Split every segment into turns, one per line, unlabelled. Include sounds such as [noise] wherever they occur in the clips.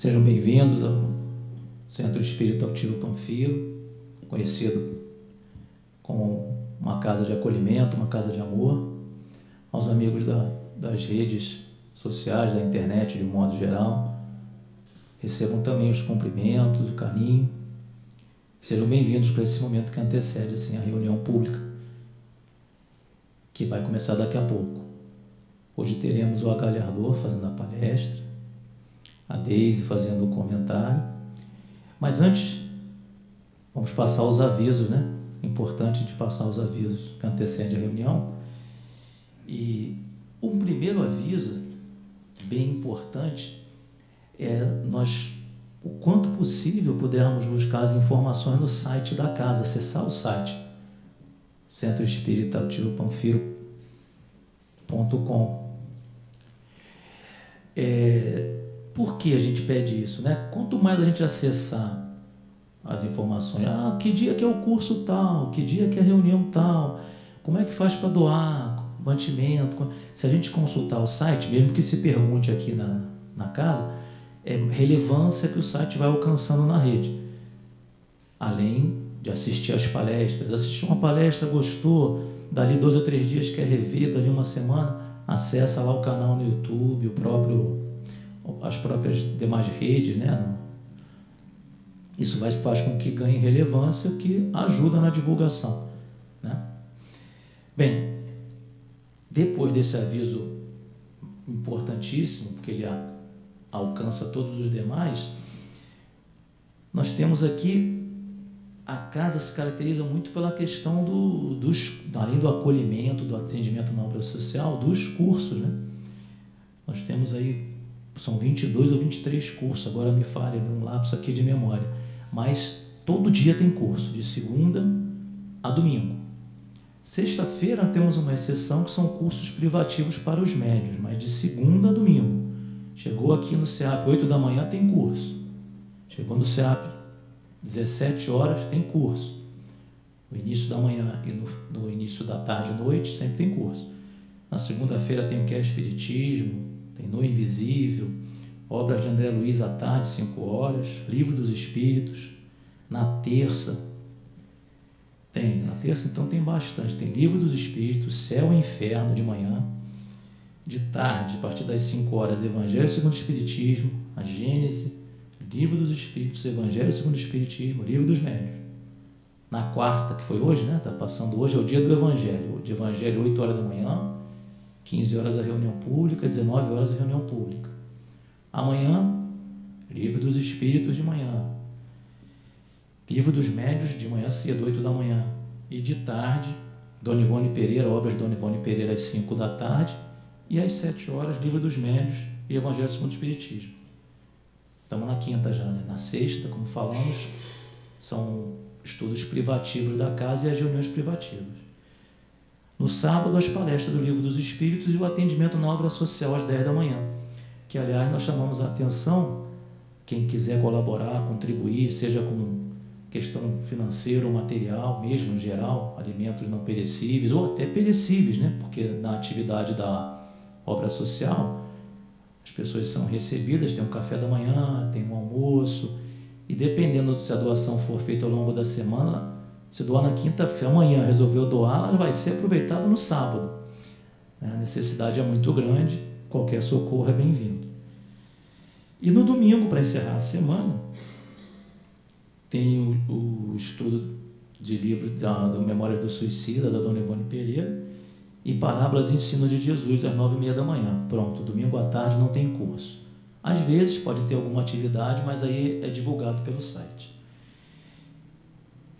Sejam bem-vindos ao Centro Espírita Altivo Panfiro, conhecido como uma casa de acolhimento, uma casa de amor. Aos amigos da, das redes sociais, da internet de um modo geral, recebam também os cumprimentos, o carinho. Sejam bem-vindos para esse momento que antecede assim, a reunião pública, que vai começar daqui a pouco. Hoje teremos o agalhador fazendo a palestra, a Deise fazendo o comentário. Mas antes, vamos passar os avisos, né? Importante de passar os avisos que antecedem a reunião. E um primeiro aviso, bem importante, é nós, o quanto possível, pudermos buscar as informações no site da casa, acessar o site Centro Espírita Altivo Panfiro.com. É, por que a gente pede isso? Né? Quanto mais a gente acessar as informações, ah, que dia que é o curso tal, que dia que é a reunião tal, como é que faz para doar mantimento. Se a gente consultar o site, mesmo que se pergunte aqui na, na casa, é relevância que o site vai alcançando na rede. Além de assistir às palestras, assistir uma palestra, gostou, dali dois ou três dias quer rever, dali uma semana, acessa lá o canal no YouTube, o próprio as próprias demais redes, né? Isso faz com que ganhe relevância, que ajuda na divulgação. Né? Bem, depois desse aviso importantíssimo, porque ele alcança todos os demais, nós temos aqui a casa se caracteriza muito pela questão do, dos, além do acolhimento, do atendimento na obra social, dos cursos. Né? Nós temos aí são 22 ou 23 cursos, agora me falha de um lapso aqui de memória. Mas todo dia tem curso, de segunda a domingo. Sexta-feira temos uma exceção que são cursos privativos para os médios, mas de segunda a domingo. Chegou aqui no CEAP 8 da manhã tem curso. Chegou no CEAP 17 horas tem curso. No início da manhã e no, no início da tarde e noite sempre tem curso. Na segunda-feira tem o que é Espiritismo, tem No Invisível, obras de André Luiz à tarde, 5 horas, Livro dos Espíritos. Na terça, tem, na terça então tem bastante. Tem Livro dos Espíritos, Céu e Inferno de manhã. De tarde, a partir das 5 horas, Evangelho segundo o Espiritismo, a Gênese, Livro dos Espíritos, Evangelho segundo o Espiritismo, Livro dos Médios. Na quarta, que foi hoje, né? Está passando hoje, é o dia do Evangelho. De Evangelho, 8 horas da manhã, 15 horas a reunião pública, 19 horas a reunião pública. Amanhã, livro dos espíritos de manhã. Livro dos médios de manhã cedo, 8 da manhã. E de tarde, Dona Ivone Pereira, obras Dona Ivone Pereira às 5 da tarde. E às 7 horas, livro dos médios e Evangelho segundo o Espiritismo. Estamos na quinta já, né? Na sexta, como falamos, são estudos privativos da casa e as reuniões privativas. No sábado, as palestras do Livro dos Espíritos e o atendimento na obra social às 10 da manhã, que aliás nós chamamos a atenção, quem quiser colaborar, contribuir, seja com questão financeira ou material, mesmo em geral, alimentos não perecíveis ou até perecíveis, né? porque na atividade da obra social as pessoas são recebidas, tem um café da manhã, tem um almoço, e dependendo se a doação for feita ao longo da semana, se doar na quinta-feira, amanhã resolveu doar, ela vai ser aproveitada no sábado. A necessidade é muito grande, qualquer socorro é bem-vindo. E no domingo, para encerrar a semana, tem o, o estudo de livro da, da Memórias do Suicida, da Dona Ivone Pereira, e Parábolas e Ensino de Jesus, às nove e meia da manhã. Pronto, domingo à tarde não tem curso. Às vezes pode ter alguma atividade, mas aí é divulgado pelo site.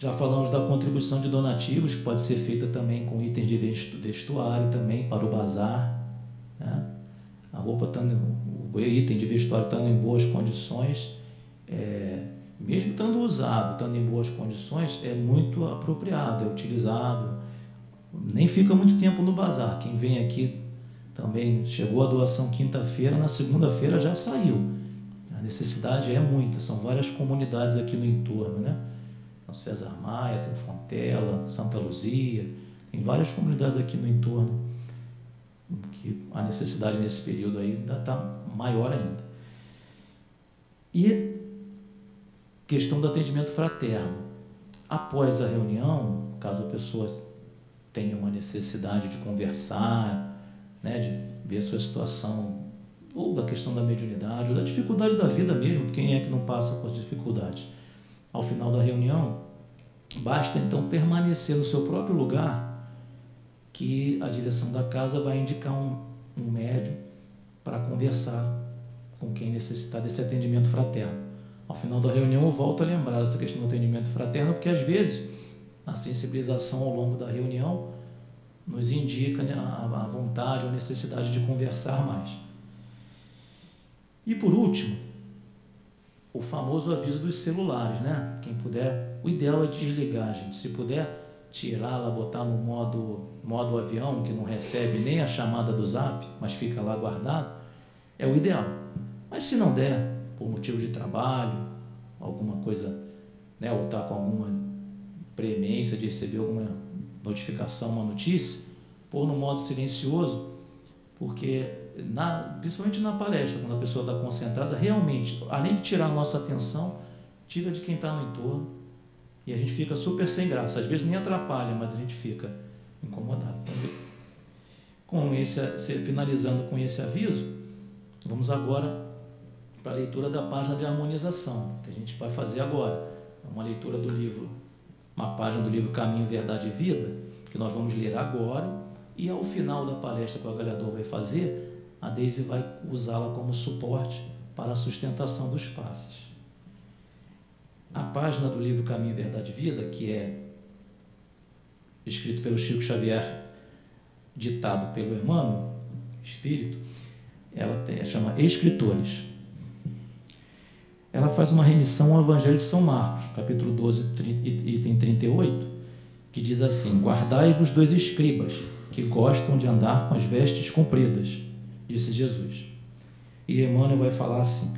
Já falamos da contribuição de donativos, que pode ser feita também com itens de vestuário também para o bazar. Né? A roupa estando, o item de vestuário estando em boas condições, é, mesmo estando usado, estando em boas condições, é muito apropriado, é utilizado. Nem fica muito tempo no bazar. Quem vem aqui também chegou a doação quinta-feira, na segunda-feira já saiu. A necessidade é muita, são várias comunidades aqui no entorno, né? César Maia, tem Fontela, Santa Luzia, tem várias comunidades aqui no entorno que a necessidade nesse período aí ainda está maior ainda. E questão do atendimento fraterno. Após a reunião, caso a pessoa tenha uma necessidade de conversar, né, de ver a sua situação, ou da questão da mediunidade, ou da dificuldade da vida mesmo, quem é que não passa por dificuldades. Ao final da reunião, basta então permanecer no seu próprio lugar, que a direção da casa vai indicar um, um médium para conversar com quem necessitar desse atendimento fraterno. Ao final da reunião, eu volto a lembrar essa questão do atendimento fraterno, porque às vezes a sensibilização ao longo da reunião nos indica né, a vontade ou a necessidade de conversar mais. E por último, o famoso aviso dos celulares, né? Quem puder, o ideal é desligar, gente. Se puder tirar lá, botar no modo, modo avião, que não recebe nem a chamada do zap, mas fica lá guardado, é o ideal. Mas se não der, por motivo de trabalho, alguma coisa, né, ou está com alguma premência de receber alguma notificação, uma notícia, pôr no modo silencioso, porque na, principalmente na palestra, quando a pessoa está concentrada, realmente, além de tirar a nossa atenção, tira de quem está no entorno e a gente fica super sem graça. Às vezes nem atrapalha, mas a gente fica incomodado. Então, com esse, finalizando com esse aviso, vamos agora para a leitura da página de harmonização, que a gente vai fazer agora. É uma leitura do livro, uma página do livro Caminho, Verdade e Vida, que nós vamos ler agora, e ao final da palestra que o avaliador vai fazer, a Daisy vai usá-la como suporte para a sustentação dos passes. A página do livro Caminho, Verdade e Vida, que é escrito pelo Chico Xavier, ditado pelo Emmanuel, Espírito, ela chama Escritores ela faz uma remissão ao Evangelho de São Marcos, capítulo 12, item 38, que diz assim: Guardai-vos dos escribas, que gostam de andar com as vestes compridas, disse Jesus. E Emmanuel vai falar assim: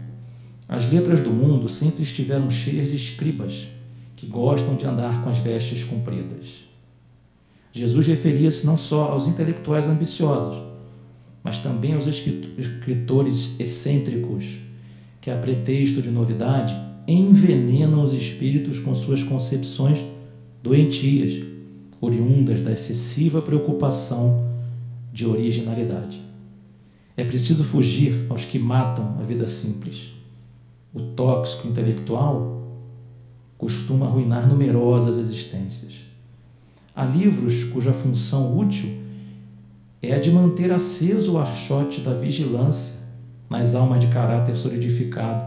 As letras do mundo sempre estiveram cheias de escribas, que gostam de andar com as vestes compridas. Jesus referia-se não só aos intelectuais ambiciosos, mas também aos escritores excêntricos, que, a pretexto de novidade, envenenam os espíritos com suas concepções doentias, oriundas da excessiva preocupação de originalidade. É preciso fugir aos que matam a vida simples. O tóxico intelectual costuma arruinar numerosas existências. Há livros cuja função útil é a de manter aceso o archote da vigilância nas almas de caráter solidificado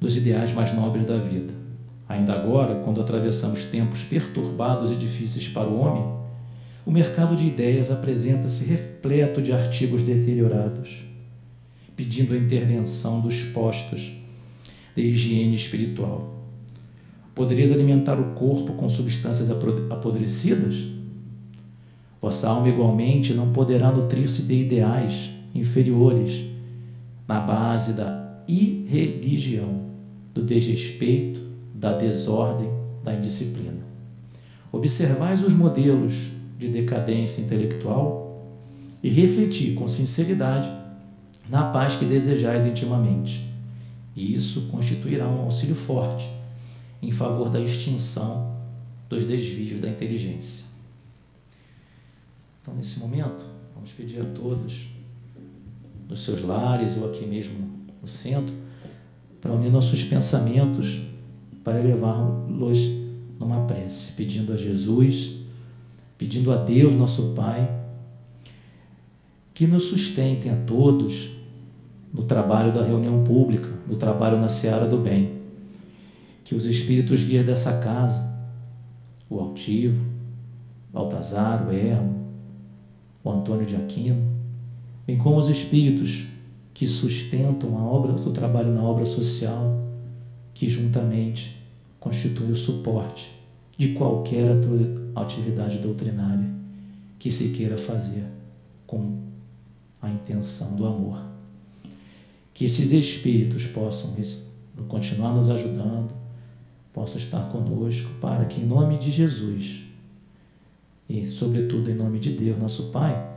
dos ideais mais nobres da vida. Ainda agora, quando atravessamos tempos perturbados e difíceis para o homem, o mercado de ideias apresenta-se repleto de artigos deteriorados, pedindo a intervenção dos postos de higiene espiritual. Poderias alimentar o corpo com substâncias apodrecidas? Vossa alma igualmente não poderá nutrir-se de ideais inferiores na base da irreligião, do desrespeito, da desordem, da indisciplina. Observais os modelos de decadência intelectual e refleti com sinceridade na paz que desejais intimamente. E isso constituirá um auxílio forte em favor da extinção dos desvios da inteligência. Então, nesse momento, vamos pedir a todos nos seus lares ou aqui mesmo no centro, para unir nossos pensamentos, para elevá-los numa prece, pedindo a Jesus, pedindo a Deus, nosso Pai, que nos sustentem a todos no trabalho da reunião pública, no trabalho na seara do bem. Que os espíritos guias dessa casa, o Altivo, Baltazar, o Ermo, o Antônio de Aquino, bem como os espíritos que sustentam a obra, o trabalho na obra social, que juntamente constitui o suporte de qualquer atividade doutrinária que se queira fazer com a intenção do amor. Que esses espíritos possam continuar nos ajudando, possam estar conosco, para que, em nome de Jesus e, sobretudo, em nome de Deus, nosso Pai,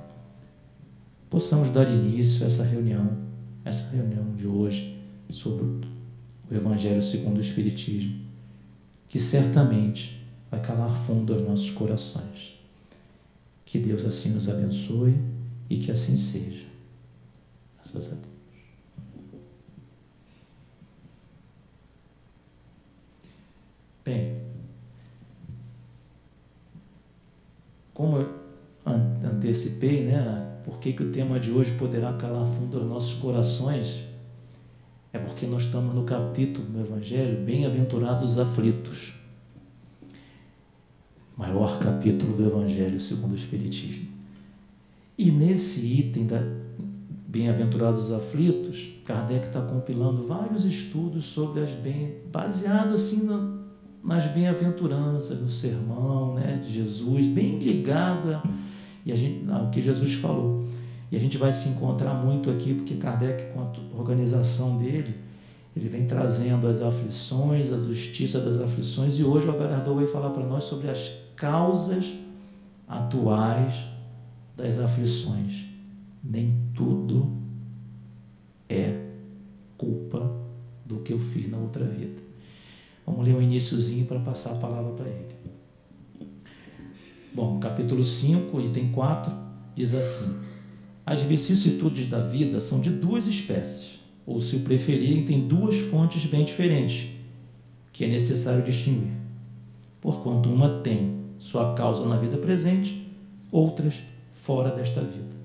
possamos dar início a essa reunião, essa reunião de hoje sobre o Evangelho segundo o Espiritismo, que certamente vai calar fundo aos nossos corações. Que Deus assim nos abençoe e que assim seja. Graças a Deus. Bem, como eu antecipei, né? Por que, que o tema de hoje poderá calar fundo aos nossos corações? É porque nós estamos no capítulo do Evangelho, bem-aventurados os aflitos. Maior capítulo do Evangelho segundo o Espiritismo. E nesse item da Bem-aventurados os aflitos, Kardec está compilando vários estudos sobre as bem, baseado assim na, nas bem-aventuranças, no sermão né, de Jesus, bem ligado e a gente, ao que Jesus falou. E a gente vai se encontrar muito aqui, porque Kardec, com a organização dele, ele vem trazendo as aflições, a justiça das aflições, e hoje o Agarardou vai falar para nós sobre as causas atuais das aflições. Nem tudo é culpa do que eu fiz na outra vida. Vamos ler um iníciozinho para passar a palavra para ele. Bom, capítulo 5, item 4, diz assim: As vicissitudes da vida são de duas espécies, ou se o preferirem, tem duas fontes bem diferentes, que é necessário distinguir. Porquanto uma tem sua causa na vida presente, outras fora desta vida.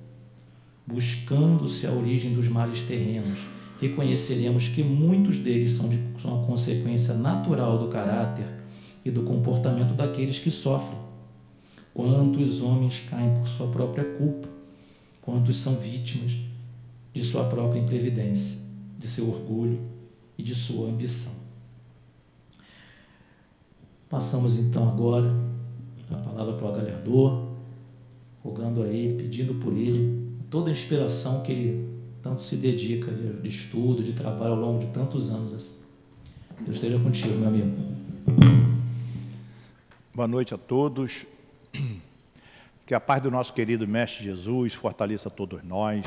Buscando-se a origem dos males terrenos, reconheceremos que muitos deles são, de, são a consequência natural do caráter e do comportamento daqueles que sofrem. Quantos homens caem por sua própria culpa, quantos são vítimas de sua própria imprevidência, de seu orgulho e de sua ambição. Passamos então agora a palavra para o agalardor, rogando a ele, pedindo por ele toda a inspiração que ele tanto se dedica de, de estudo, de trabalho ao longo de tantos anos. Assim. Deus esteja contigo, meu amigo.
Boa noite a todos. [clears throat] Que a paz do nosso querido Mestre Jesus fortaleça todos nós.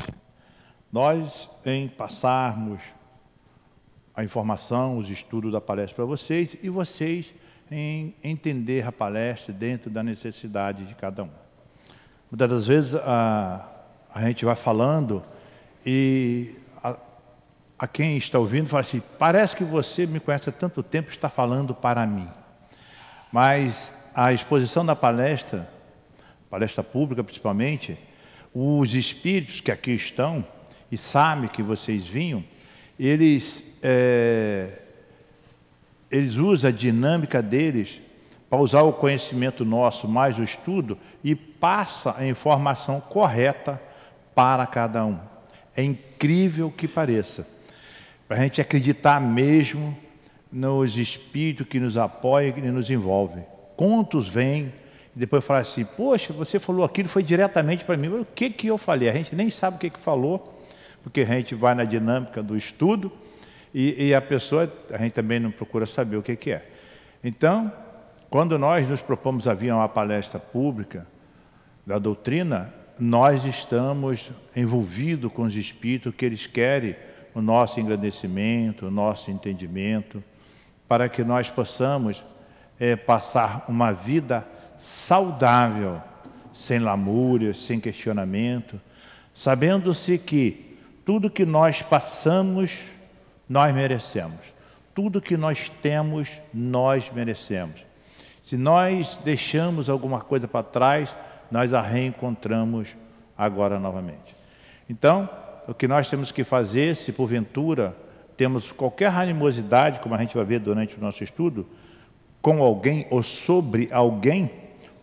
Nós, em passarmos a informação, os estudos da palestra para vocês e vocês em entender a palestra dentro da necessidade de cada um. Muitas das vezes a, a gente vai falando e a, a quem está ouvindo fala assim: parece que você me conhece há tanto tempo está falando para mim. Mas a exposição da palestra, palestra pública principalmente, os espíritos que aqui estão e sabem que vocês vinham, eles, é, eles usam a dinâmica deles para usar o conhecimento nosso mais o estudo e passa a informação correta para cada um. É incrível que pareça. Para a gente acreditar mesmo nos espíritos que nos apoiam e nos envolvem. Quantos vêm e depois falam assim, poxa, você falou aquilo, foi diretamente para mim. O que, que eu falei? A gente nem sabe o que, que falou, porque a gente vai na dinâmica do estudo e, e a pessoa, a gente também não procura saber o que, que é. Então, quando nós nos propomos a vir a uma palestra pública da doutrina, nós estamos envolvidos com os espíritos que eles querem o nosso engrandecimento, o nosso entendimento, para que nós possamos é, passar uma vida saudável, sem lamúrias, sem questionamento, sabendo-se que tudo que nós passamos, nós merecemos. Tudo que nós temos, nós merecemos. Se nós deixamos alguma coisa para trás, nós a reencontramos agora novamente. Então, o que nós temos que fazer, se porventura temos qualquer animosidade, como a gente vai ver durante o nosso estudo, com alguém ou sobre alguém,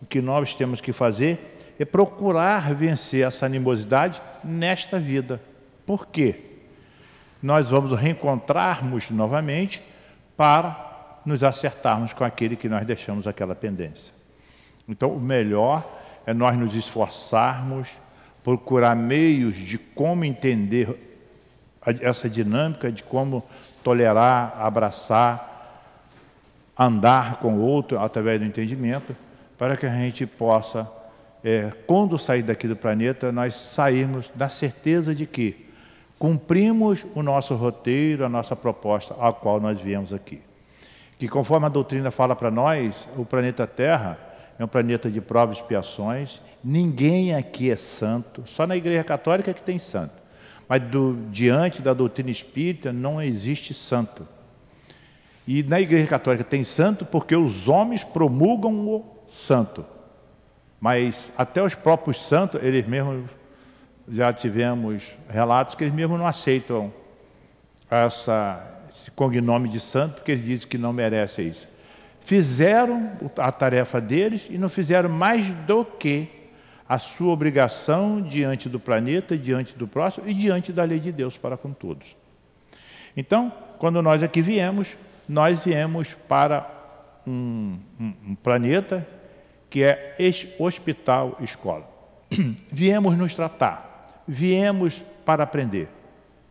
o que nós temos que fazer é procurar vencer essa animosidade nesta vida. Por quê? Nós vamos reencontrarmos novamente para nos acertarmos com aquele que nós deixamos aquela pendência. Então, o melhor é nós nos esforçarmos, procurar meios de como entender essa dinâmica, de como tolerar, abraçar, andar com o outro através do entendimento, para que a gente possa, é, quando sair daqui do planeta, nós sairmos da certeza de que cumprimos o nosso roteiro, a nossa proposta, a qual nós viemos aqui. Que conforme a doutrina fala para nós, o planeta Terra é um planeta de provas e expiações, ninguém aqui é santo, só na Igreja Católica que tem santo. Mas do, diante da doutrina espírita não existe santo. E na Igreja Católica tem santo porque os homens promulgam o santo. Mas até os próprios santos, eles mesmos já tivemos relatos que eles mesmos não aceitam essa, esse cognome de santo, porque eles dizem que não merecem isso. Fizeram a tarefa deles e não fizeram mais do que a sua obrigação diante do planeta, diante do próximo e diante da lei de Deus para com todos. Então, quando nós aqui viemos, nós viemos para um, um, um planeta que é hospital escola. [clears throat] Viemos nos tratar, viemos para aprender.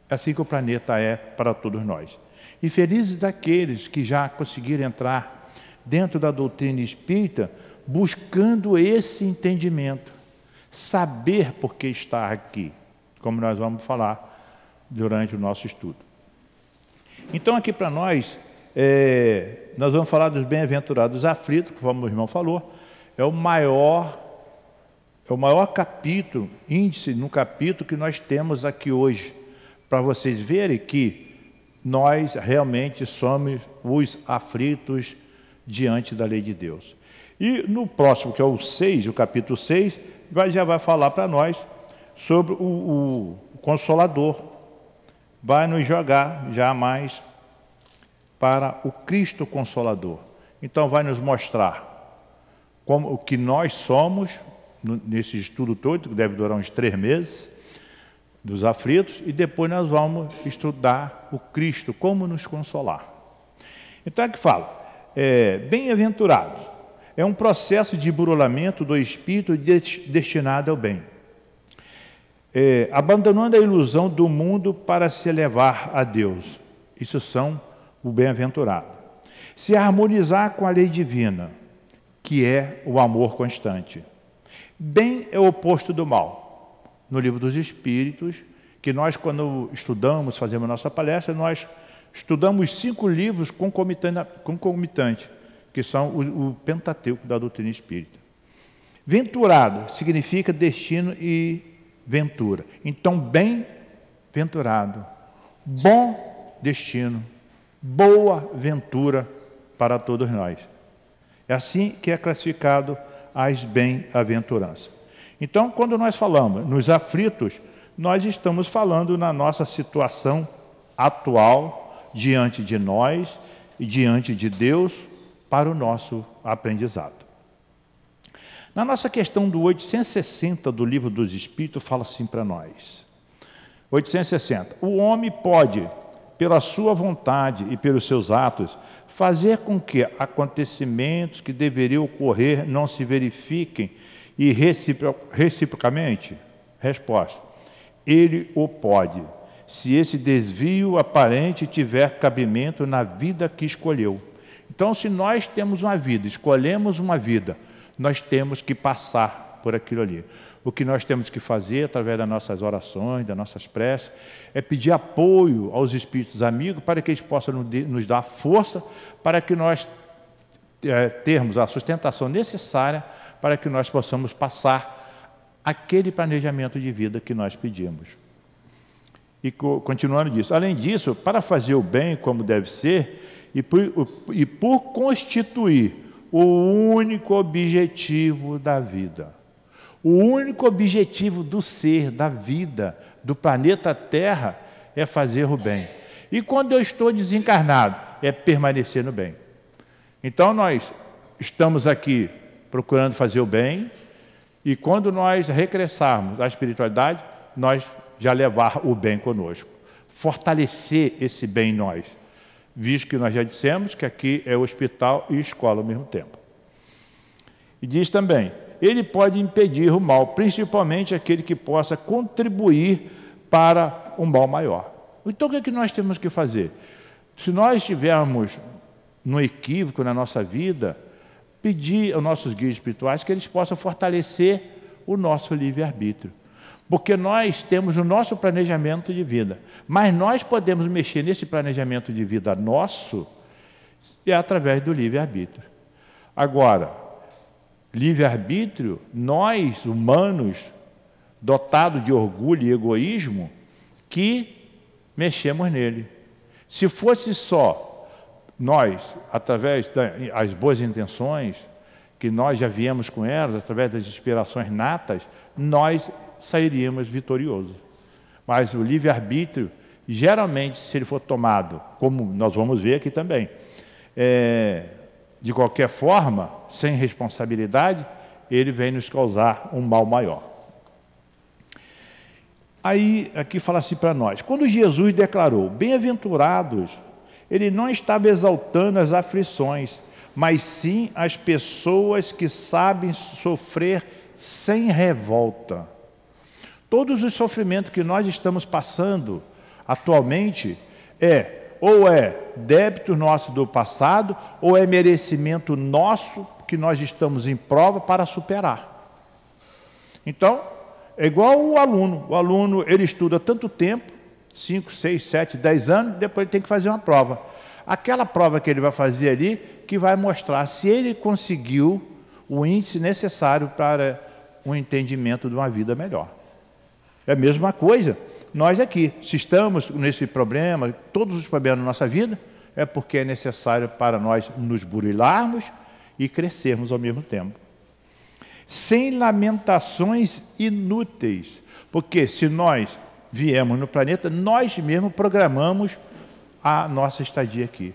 Assim que o planeta é para todos nós. E felizes daqueles que já conseguiram entrar dentro da doutrina espírita, buscando esse entendimento, saber por que está aqui, como nós vamos falar durante o nosso estudo. Então, aqui para nós, é, nós vamos falar dos bem-aventurados aflitos, como o irmão falou, é o maior, é o maior capítulo, índice no capítulo que nós temos aqui hoje, para vocês verem que nós realmente somos os aflitos diante da lei de Deus. E no próximo, que é o 6, o capítulo 6, vai, já vai falar para nós sobre o, o, Consolador. Vai nos jogar já mais para o Cristo Consolador. Então vai nos mostrar como o que nós somos nesse estudo todo, que deve durar uns três meses, dos aflitos, e depois nós vamos estudar o Cristo, como nos consolar. Então é que fala, é, bem-aventurados, é um processo de burolamento do espírito destinado ao bem. É, abandonando a ilusão do mundo para se elevar a Deus. Isso são o bem-aventurado. Se harmonizar com a lei divina, que é o amor constante. Bem é o oposto do mal. No livro dos Espíritos, que nós, quando estudamos, fazemos nossa palestra, nós estudamos cinco livros concomitantes, que são o, o Pentateuco da doutrina espírita. Venturado significa destino e ventura. Então, bem-venturado, bom destino, boa ventura para todos nós. É assim que é classificado as bem-aventuranças. Então, quando nós falamos nos aflitos, nós estamos falando na nossa situação atual, diante de nós e diante de Deus, para o nosso aprendizado. Na nossa questão do 860 do Livro dos Espíritos, fala assim para nós: 860. O homem pode pela sua vontade e pelos seus atos, fazer com que acontecimentos que deveriam ocorrer não se verifiquem e recipro reciprocamente? Resposta: Ele o pode, se esse desvio aparente tiver cabimento na vida que escolheu. Então, se nós temos uma vida, escolhemos uma vida, nós temos que passar por aquilo ali. O que nós temos que fazer através das nossas orações, das nossas preces, é pedir apoio aos espíritos amigos para que eles possam nos dar força para que nós é, termos a sustentação necessária para que nós possamos passar aquele planejamento de vida que nós pedimos. E continuando disso, além disso, para fazer o bem como deve ser e por, e por constituir o único objetivo da vida o único objetivo do ser, da vida, do planeta Terra é fazer o bem. E quando eu estou desencarnado, é permanecer no bem. Então nós estamos aqui procurando fazer o bem, e quando nós regressarmos à espiritualidade, nós já levar o bem conosco. Fortalecer esse bem em nós, visto que nós já dissemos que aqui é hospital e escola ao mesmo tempo. E diz também ele pode impedir o mal, principalmente aquele que possa contribuir para um mal maior. Então o que, é que nós temos que fazer? Se nós estivermos no equívoco na nossa vida, pedir aos nossos guias espirituais que eles possam fortalecer o nosso livre-arbítrio. Porque nós temos o nosso planejamento de vida, mas nós podemos mexer nesse planejamento de vida nosso é através do livre-arbítrio. Agora, livre-arbítrio, nós, humanos, dotados de orgulho e egoísmo, que mexemos nele. Se fosse só nós, através das boas intenções, que nós já viemos com elas, através das inspirações natas, nós sairíamos vitoriosos. Mas o livre-arbítrio, geralmente, se ele for tomado, como nós vamos ver aqui também, é, de qualquer forma, sem responsabilidade, ele vem nos causar um mal maior. Aí, aqui fala assim para nós: quando Jesus declarou, bem-aventurados, ele não estava exaltando as aflições, mas sim as pessoas que sabem sofrer sem revolta. Todos os sofrimentos que nós estamos passando atualmente é ou é débito nosso do passado ou é merecimento nosso que nós estamos em prova para superar. Então, é igual o aluno. O aluno, ele estuda tanto tempo, 5, 6, 7, 10 anos, depois ele tem que fazer uma prova. Aquela prova que ele vai fazer ali, que vai mostrar se ele conseguiu o índice necessário para o entendimento de uma vida melhor. É a mesma coisa. Nós aqui, se estamos nesse problema, todos os problemas da nossa vida, é porque é necessário para nós nos burilarmos e crescermos ao mesmo tempo. Sem lamentações inúteis, porque se nós viemos no planeta, nós mesmos programamos a nossa estadia aqui.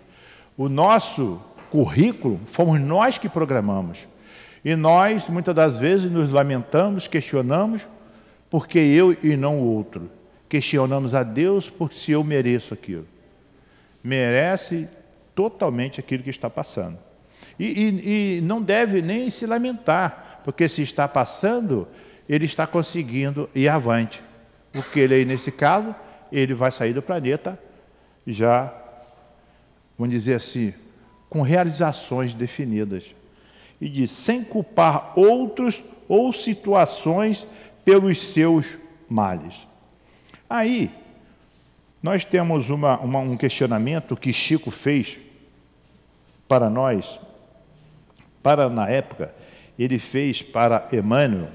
O nosso currículo fomos nós que programamos. E nós, muitas das vezes, nos lamentamos, questionamos, porque eu e não o outro. Questionamos a Deus por se eu mereço aquilo. Merece totalmente aquilo que está passando. E, e, e não deve nem se lamentar, porque se está passando, ele está conseguindo ir avante. Porque ele, nesse caso, ele vai sair do planeta já, vamos dizer assim, com realizações definidas. E diz, sem culpar outros ou situações pelos seus males. Aí, nós temos uma, uma, um questionamento que Chico fez para nós, para na época, ele fez para Emmanuel,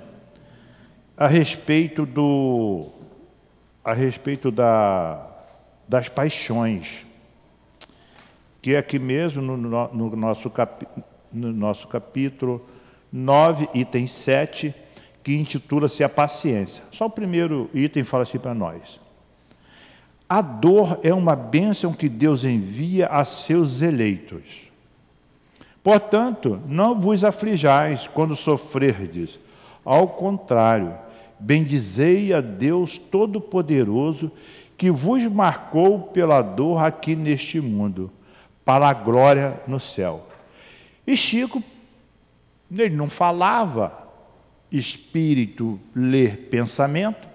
a respeito do a respeito da, das paixões, que é aqui mesmo no, no, nosso, capi, no nosso capítulo 9, item 7, que intitula-se A Paciência. Só o primeiro item fala assim para nós. A dor é uma bênção que Deus envia a seus eleitos. Portanto, não vos aflijais quando sofrerdes. Ao contrário, bendizei a Deus Todo-Poderoso que vos marcou pela dor aqui neste mundo, para a glória no céu. E Chico, ele não falava espírito ler pensamento,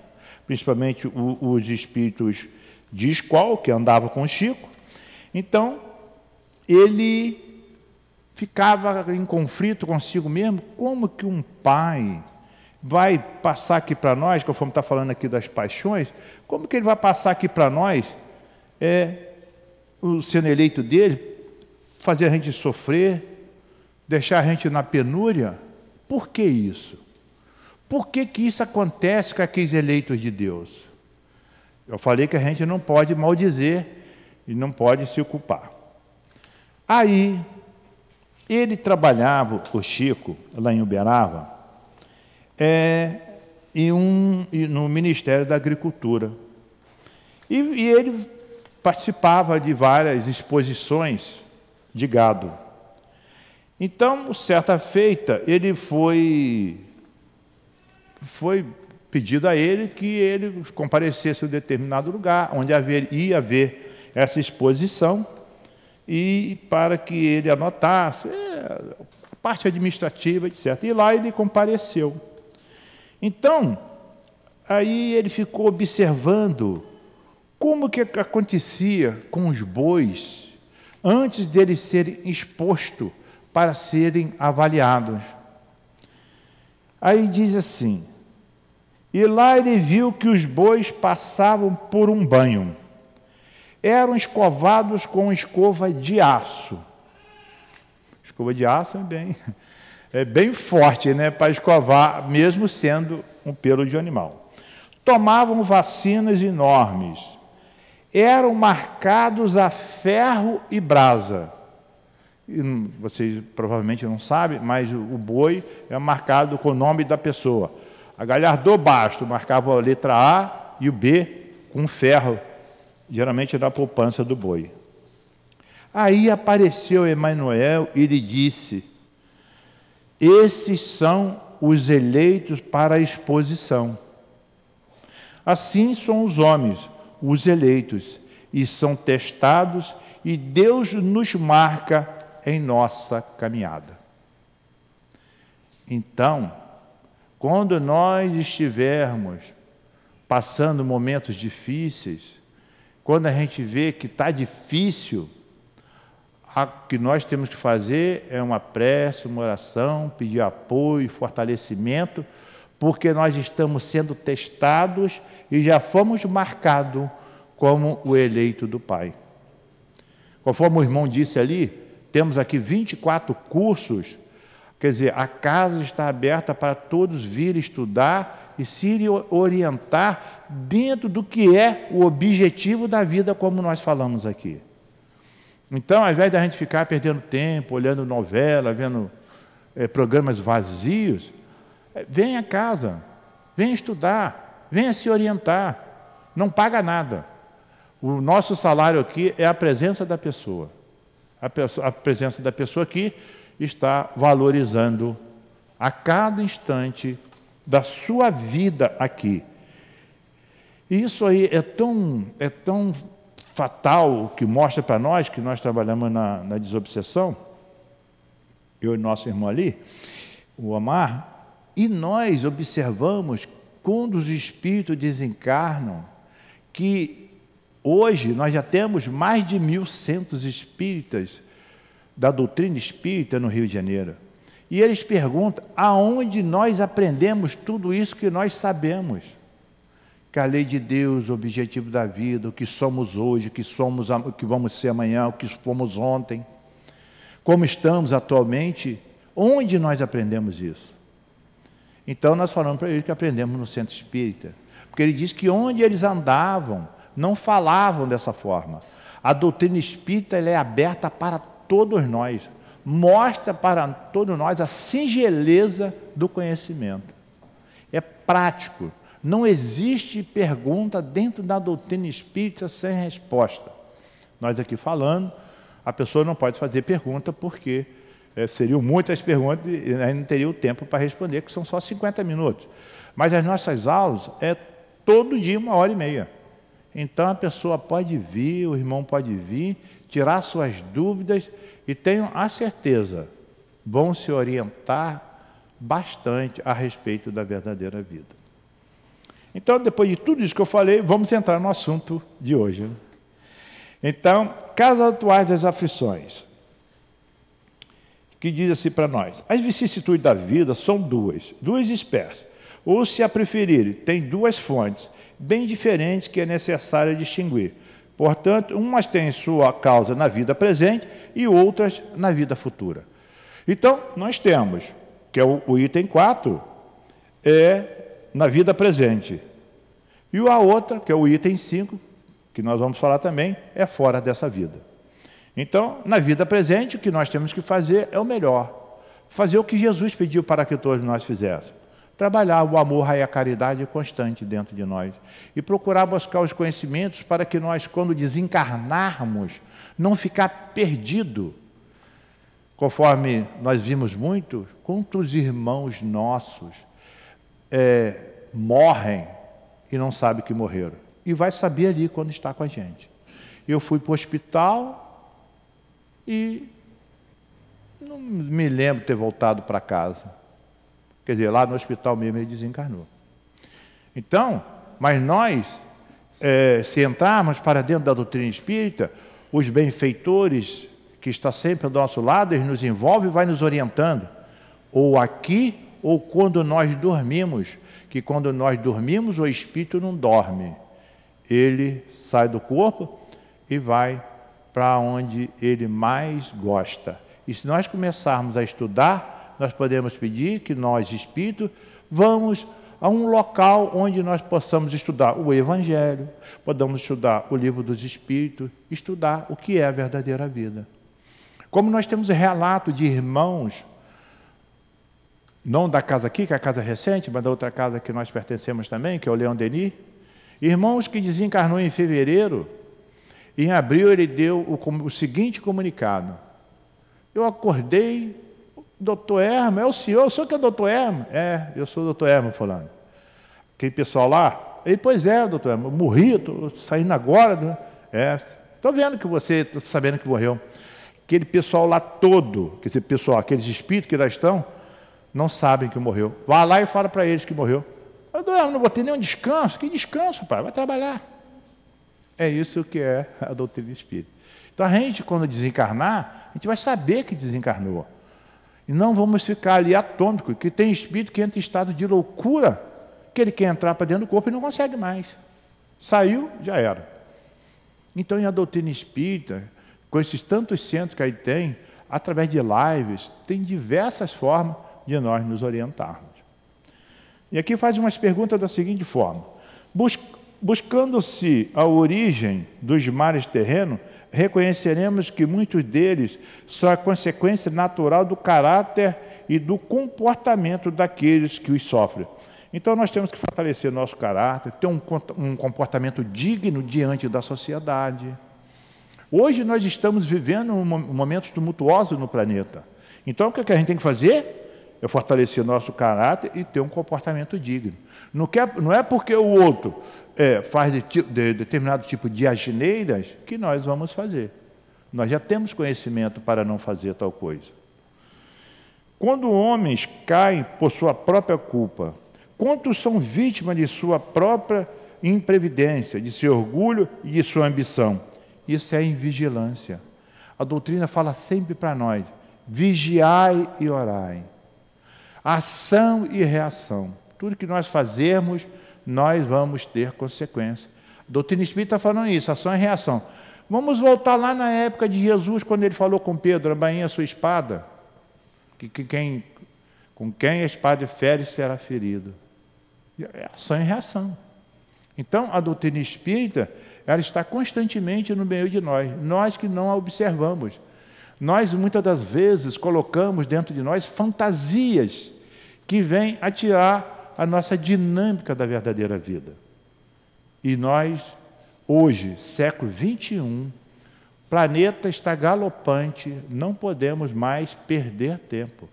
principalmente os espíritos de escola, que andava com Chico. Então, ele ficava em conflito consigo mesmo, como que um pai vai passar aqui para nós, conforme está falando aqui das paixões, como que ele vai passar aqui para nós, é, o sendo eleito dele, fazer a gente sofrer, deixar a gente na penúria? Por que isso? Por que, que isso acontece com aqueles eleitos de Deus? Eu falei que a gente não pode maldizer e não pode se ocupar. Aí, ele trabalhava, o Chico, lá em Uberaba, é, em um, no Ministério da Agricultura. E, e ele participava de várias exposições de gado. Então, certa feita, ele foi foi pedido a ele que ele comparecesse em um determinado lugar, onde haver, ia haver essa exposição, e para que ele anotasse é, parte administrativa, etc. E lá ele compareceu. Então, aí ele ficou observando como que acontecia com os bois antes deles serem expostos para serem avaliados. Aí diz assim: E lá ele viu que os bois passavam por um banho. Eram escovados com escova de aço. Escova de aço é bem, é bem forte, né, para escovar, mesmo sendo um pelo de animal. Tomavam vacinas enormes. Eram marcados a ferro e brasa. E vocês provavelmente não sabem, mas o boi é marcado com o nome da pessoa. A Galhardo Basto marcava a letra A e o B com ferro, geralmente na poupança do boi. Aí apareceu Emanuel e lhe disse: Esses são os eleitos para a exposição. Assim são os homens, os eleitos, e são testados, e Deus nos marca em nossa caminhada. Então, quando nós estivermos passando momentos difíceis, quando a gente vê que está difícil, o que nós temos que fazer é uma prece, uma oração, pedir apoio, fortalecimento, porque nós estamos sendo testados e já fomos marcados como o eleito do Pai. Conforme o irmão disse ali, temos aqui 24 cursos Quer dizer, a casa está aberta para todos vir estudar e se orientar dentro do que é o objetivo da vida, como nós falamos aqui. Então, ao invés da gente ficar perdendo tempo, olhando novela, vendo é, programas vazios, é, venha a casa, venha estudar, venha se orientar, não paga nada. O nosso salário aqui é a presença da pessoa. A, pessoa, a presença da pessoa aqui está valorizando a cada instante da sua vida aqui. E isso aí é tão, é tão fatal que mostra para nós que nós trabalhamos na, na desobsessão, eu e nosso irmão ali, o Amar, e nós observamos quando os espíritos desencarnam, que hoje nós já temos mais de mil centros espíritas da doutrina espírita no Rio de Janeiro. E eles perguntam aonde nós aprendemos tudo isso que nós sabemos. Que a lei de Deus, o objetivo da vida, o que somos hoje, o que somos, o que vamos ser amanhã, o que fomos ontem, como estamos atualmente, onde nós aprendemos isso? Então nós falamos para eles que aprendemos no centro espírita, porque ele diz que onde eles andavam, não falavam dessa forma. A doutrina espírita é aberta para todos nós, mostra para todos nós a singeleza do conhecimento. É prático. Não existe pergunta dentro da doutrina espírita sem resposta. Nós aqui falando, a pessoa não pode fazer pergunta porque é, seriam muitas perguntas e aí não teria o tempo para responder, que são só 50 minutos. Mas as nossas aulas é todo dia uma hora e meia. Então a pessoa pode vir, o irmão pode vir tirar suas dúvidas e tenham a certeza, vão se orientar bastante a respeito da verdadeira vida. Então, depois de tudo isso que eu falei, vamos entrar no assunto de hoje. Né? Então, casos atuais das aflições, que diz assim para nós: as vicissitudes da vida são duas, duas espécies. Ou, se a preferirem, tem duas fontes bem diferentes que é necessário distinguir. Portanto, umas têm sua causa na vida presente e outras na vida futura. Então, nós temos, que é o, o item 4, é na vida presente. E a outra, que é o item 5, que nós vamos falar também, é fora dessa vida. Então, na vida presente, o que nós temos que fazer é o melhor. Fazer o que Jesus pediu para que todos nós fizéssemos trabalhar o amor e a caridade constante dentro de nós e procurar buscar os conhecimentos para que nós, quando desencarnarmos, não ficar perdido. Conforme nós vimos muito, quantos irmãos nossos é, morrem e não sabem que morreram. E vai saber ali quando está com a gente. Eu fui para o hospital e não me lembro ter voltado para casa. Quer dizer, lá no hospital mesmo ele desencarnou. Então, mas nós, é, se entrarmos para dentro da doutrina espírita, os benfeitores que está sempre ao nosso lado, eles nos envolvem e vai nos orientando. Ou aqui, ou quando nós dormimos, que quando nós dormimos, o espírito não dorme. Ele sai do corpo e vai para onde ele mais gosta. E se nós começarmos a estudar, nós podemos pedir que nós, espírito, vamos a um local onde nós possamos estudar o Evangelho, podemos estudar o livro dos Espíritos, estudar o que é a verdadeira vida. Como nós temos relato de irmãos, não da casa aqui, que é a casa recente, mas da outra casa que nós pertencemos também, que é o Leão Denis, irmãos que desencarnou em fevereiro, em abril ele deu o, o seguinte comunicado: Eu acordei Doutor Hermo, é o senhor, o senhor que é doutor Hermo? É, eu sou o doutor Hermo falando. Aquele pessoal lá, ele, pois é, doutor Hermo, morri, estou saindo agora. Né? É, estou vendo que você está sabendo que morreu. Aquele pessoal lá todo, quer dizer, pessoal, aqueles espíritos que lá estão, não sabem que morreu. Vá lá e fala para eles que morreu. Eu não vou ter nenhum descanso. Que descanso, pai? Vai trabalhar. É isso que é a doutrina espírita. Então a gente, quando desencarnar, a gente vai saber que desencarnou. E não vamos ficar ali atômicos, que tem espírito que entra em estado de loucura, que ele quer entrar para dentro do corpo e não consegue mais. Saiu, já era. Então, em a doutrina espírita, com esses tantos centros que aí tem, através de lives, tem diversas formas de nós nos orientarmos. E aqui faz umas perguntas da seguinte forma: Bus buscando-se a origem dos mares terrenos, reconheceremos que muitos deles são a consequência natural do caráter e do comportamento daqueles que os sofrem. Então nós temos que fortalecer nosso caráter, ter um, comportamento digno diante da sociedade. Hoje nós estamos vivendo um, momentos tumultuosos no planeta. Então o que a gente tem que fazer? É fortalecer nosso caráter e ter um comportamento digno. Não, quer, não é porque o outro é, faz de, de, determinado tipo de agineiras que nós vamos fazer. Nós já temos conhecimento para não fazer tal coisa. Quando homens caem por sua própria culpa, quantos são vítimas de sua própria imprevidência, de seu orgulho e de sua ambição? Isso é invigilância. A doutrina fala sempre para nós: vigiai e orai. Ação e reação. Tudo que nós fazermos nós vamos ter consequências. A doutrina espírita está falando isso, ação e reação. Vamos voltar lá na época de Jesus, quando ele falou com Pedro, abainha a sua espada, que, que quem, com quem a espada fere será ferido. É ação e reação. Então, a doutrina espírita, ela está constantemente no meio de nós, nós que não a observamos. Nós, muitas das vezes, colocamos dentro de nós fantasias que vêm a tirar a nossa dinâmica da verdadeira vida. E nós, hoje, século 21, planeta está galopante, não podemos mais perder tempo.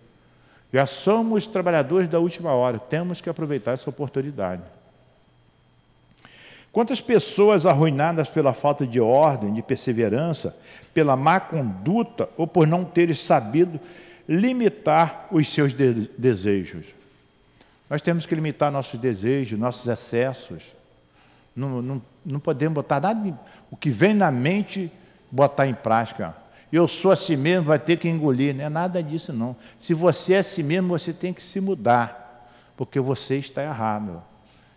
Já somos trabalhadores da última hora, temos que aproveitar essa oportunidade. Quantas pessoas arruinadas pela falta de ordem, de perseverança, pela má conduta ou por não terem sabido limitar os seus de desejos? Nós temos que limitar nossos desejos, nossos excessos. Não, não, não podemos botar nada, o que vem na mente, botar em prática. Eu sou assim mesmo, vai ter que engolir. Não é nada disso, não. Se você é assim mesmo, você tem que se mudar, porque você está errado.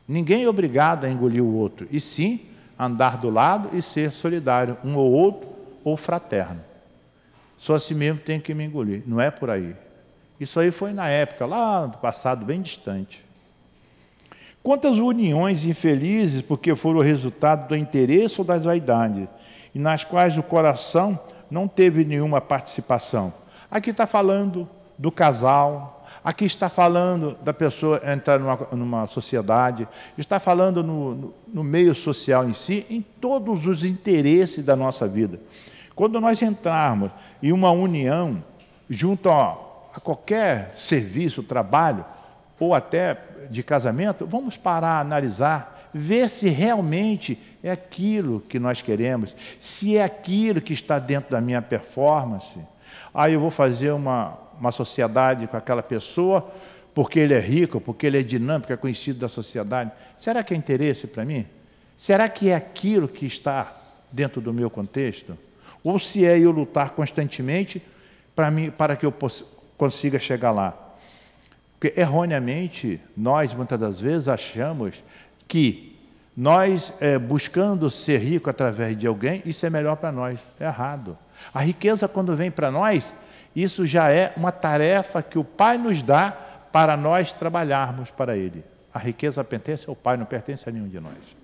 Ninguém é obrigado a engolir o outro, e sim andar do lado e ser solidário, um ou outro, ou fraterno. Só assim mesmo tem que me engolir. Não é por aí. Isso aí foi na época, lá do passado, bem distante. Quantas uniões infelizes porque foram resultado do interesse ou das vaidades, e nas quais o coração não teve nenhuma participação. Aqui está falando do casal, aqui está falando da pessoa entrar numa, numa sociedade, está falando no, no, no meio social em si, em todos os interesses da nossa vida. Quando nós entrarmos em uma união junto a a qualquer serviço, trabalho, ou até de casamento, vamos parar, analisar, ver se realmente é aquilo que nós queremos, se é aquilo que está dentro da minha performance. Aí eu vou fazer uma, uma sociedade com aquela pessoa porque ele é rico, porque ele é dinâmico, é conhecido da sociedade. Será que é interesse para mim? Será que é aquilo que está dentro do meu contexto? Ou se é eu lutar constantemente para, mim, para que eu possa, consiga chegar lá. Porque erroneamente nós muitas das vezes achamos que nós é, buscando ser rico através de alguém, isso é melhor para nós. É errado. A riqueza, quando vem para nós, isso já é uma tarefa que o Pai nos dá para nós trabalharmos para Ele. A riqueza pertence ao Pai, não pertence a nenhum de nós.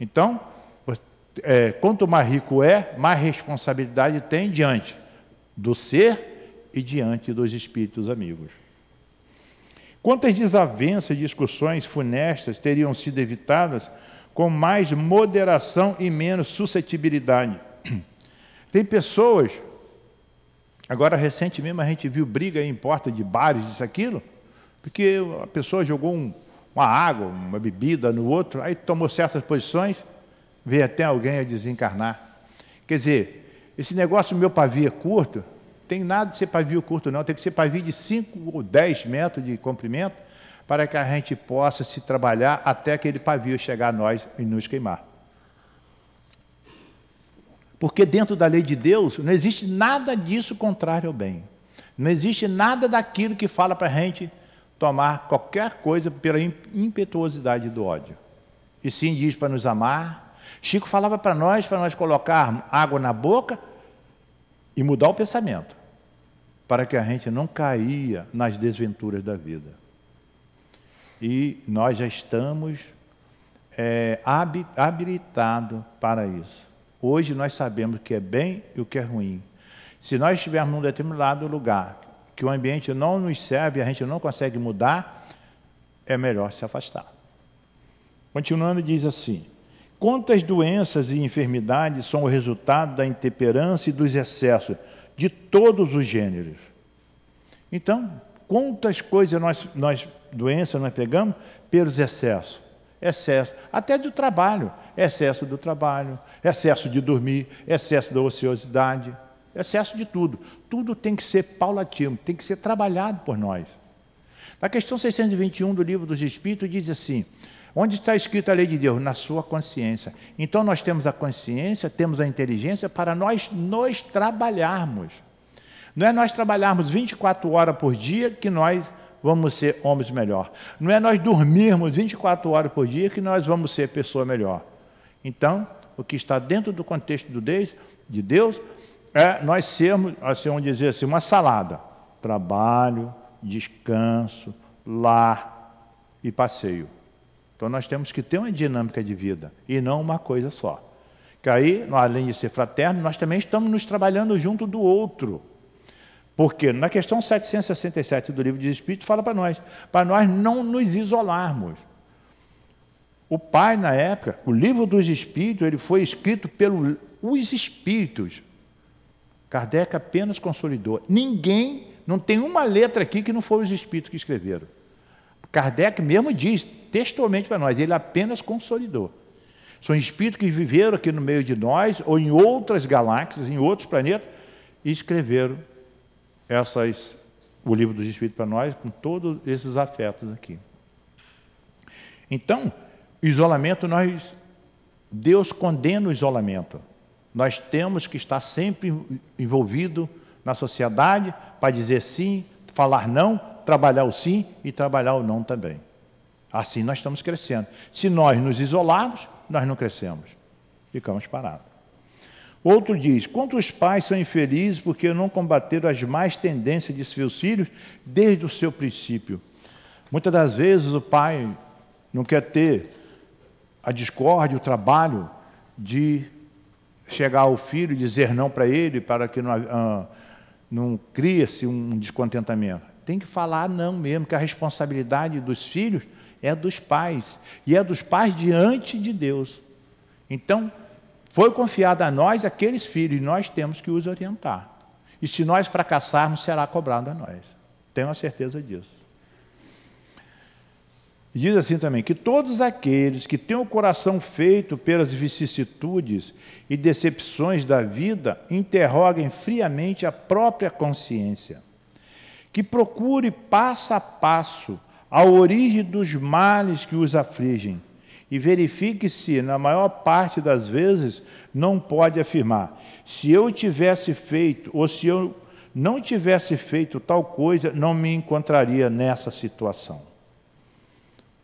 Então, é, quanto mais rico é, mais responsabilidade tem diante do ser e diante dos espíritos amigos. Quantas desavenças e discussões funestas teriam sido evitadas com mais moderação e menos suscetibilidade? [clears throat] Tem pessoas, agora recentemente a gente viu briga em porta de bares, isso, aquilo, porque a pessoa jogou um, uma água, uma bebida no outro, aí tomou certas posições, veio até alguém a desencarnar. Quer dizer, esse negócio meu pavio é curto, tem nada de ser pavio curto, não, tem que ser pavio de 5 ou 10 metros de comprimento para que a gente possa se trabalhar até aquele pavio chegar a nós e nos queimar. Porque dentro da lei de Deus não existe nada disso contrário ao bem. Não existe nada daquilo que fala para a gente tomar qualquer coisa pela impetuosidade do ódio. E sim diz para nos amar. Chico falava para nós, para nós colocar água na boca e mudar o pensamento, para que a gente não caia nas desventuras da vida. E nós já estamos é, habilitados para isso. Hoje nós sabemos o que é bem e o que é ruim. Se nós estivermos num determinado lugar que o ambiente não nos serve, a gente não consegue mudar, é melhor se afastar. Continuando, diz assim: Quantas doenças e enfermidades são o resultado da intemperança e dos excessos de todos os gêneros? Então, quantas coisas nós, nós doenças nós pegamos pelos excessos? Excesso, até do trabalho, excesso do trabalho, excesso de dormir, excesso da ociosidade excesso de tudo. Tudo tem que ser paulatino, tem que ser trabalhado por nós. Na questão 621 do livro dos Espíritos diz assim: onde está escrita a lei de Deus? Na sua consciência. Então nós temos a consciência, temos a inteligência para nós nos trabalharmos. Não é nós trabalharmos 24 horas por dia que nós vamos ser homens melhor. Não é nós dormirmos 24 horas por dia que nós vamos ser pessoa melhor. Então, o que está dentro do contexto de Deus é nós sermos, assim, vamos dizer assim, uma salada: trabalho, descanso, lar e passeio. Então nós temos que ter uma dinâmica de vida e não uma coisa só. Que aí, além de ser fraterno, nós também estamos nos trabalhando junto do outro. Porque na questão 767 do livro de Espíritos fala para nós, para nós não nos isolarmos. O pai, na época, o livro dos Espíritos, ele foi escrito pelos Espíritos, Kardec apenas consolidou. Ninguém, não tem uma letra aqui que não foram os espíritos que escreveram. Kardec mesmo diz textualmente para nós, ele apenas consolidou. São espíritos que viveram aqui no meio de nós, ou em outras galáxias, em outros planetas, e escreveram essas, o livro dos Espíritos para nós, com todos esses afetos aqui. Então, isolamento, nós, Deus condena o isolamento. Nós temos que estar sempre envolvido na sociedade para dizer sim, falar não, trabalhar o sim e trabalhar o não também. Assim nós estamos crescendo. Se nós nos isolarmos, nós não crescemos. Ficamos parados. Outro diz: quantos pais são infelizes porque não combateram as más tendências de seus filhos desde o seu princípio? Muitas das vezes o pai não quer ter a discórdia, o trabalho de chegar ao filho e dizer não para ele, para que não, ah, não crie-se um descontentamento. Tem que falar não mesmo, que a responsabilidade dos filhos é dos pais, e é dos pais diante de Deus. Então, foi confiado a nós aqueles filhos, e nós temos que os orientar. E se nós fracassarmos, será cobrado a nós. Tenho a certeza disso. Diz assim também: que todos aqueles que têm o coração feito pelas vicissitudes e decepções da vida interroguem friamente a própria consciência, que procure passo a passo a origem dos males que os afligem e verifique se, na maior parte das vezes, não pode afirmar: se eu tivesse feito ou se eu não tivesse feito tal coisa, não me encontraria nessa situação.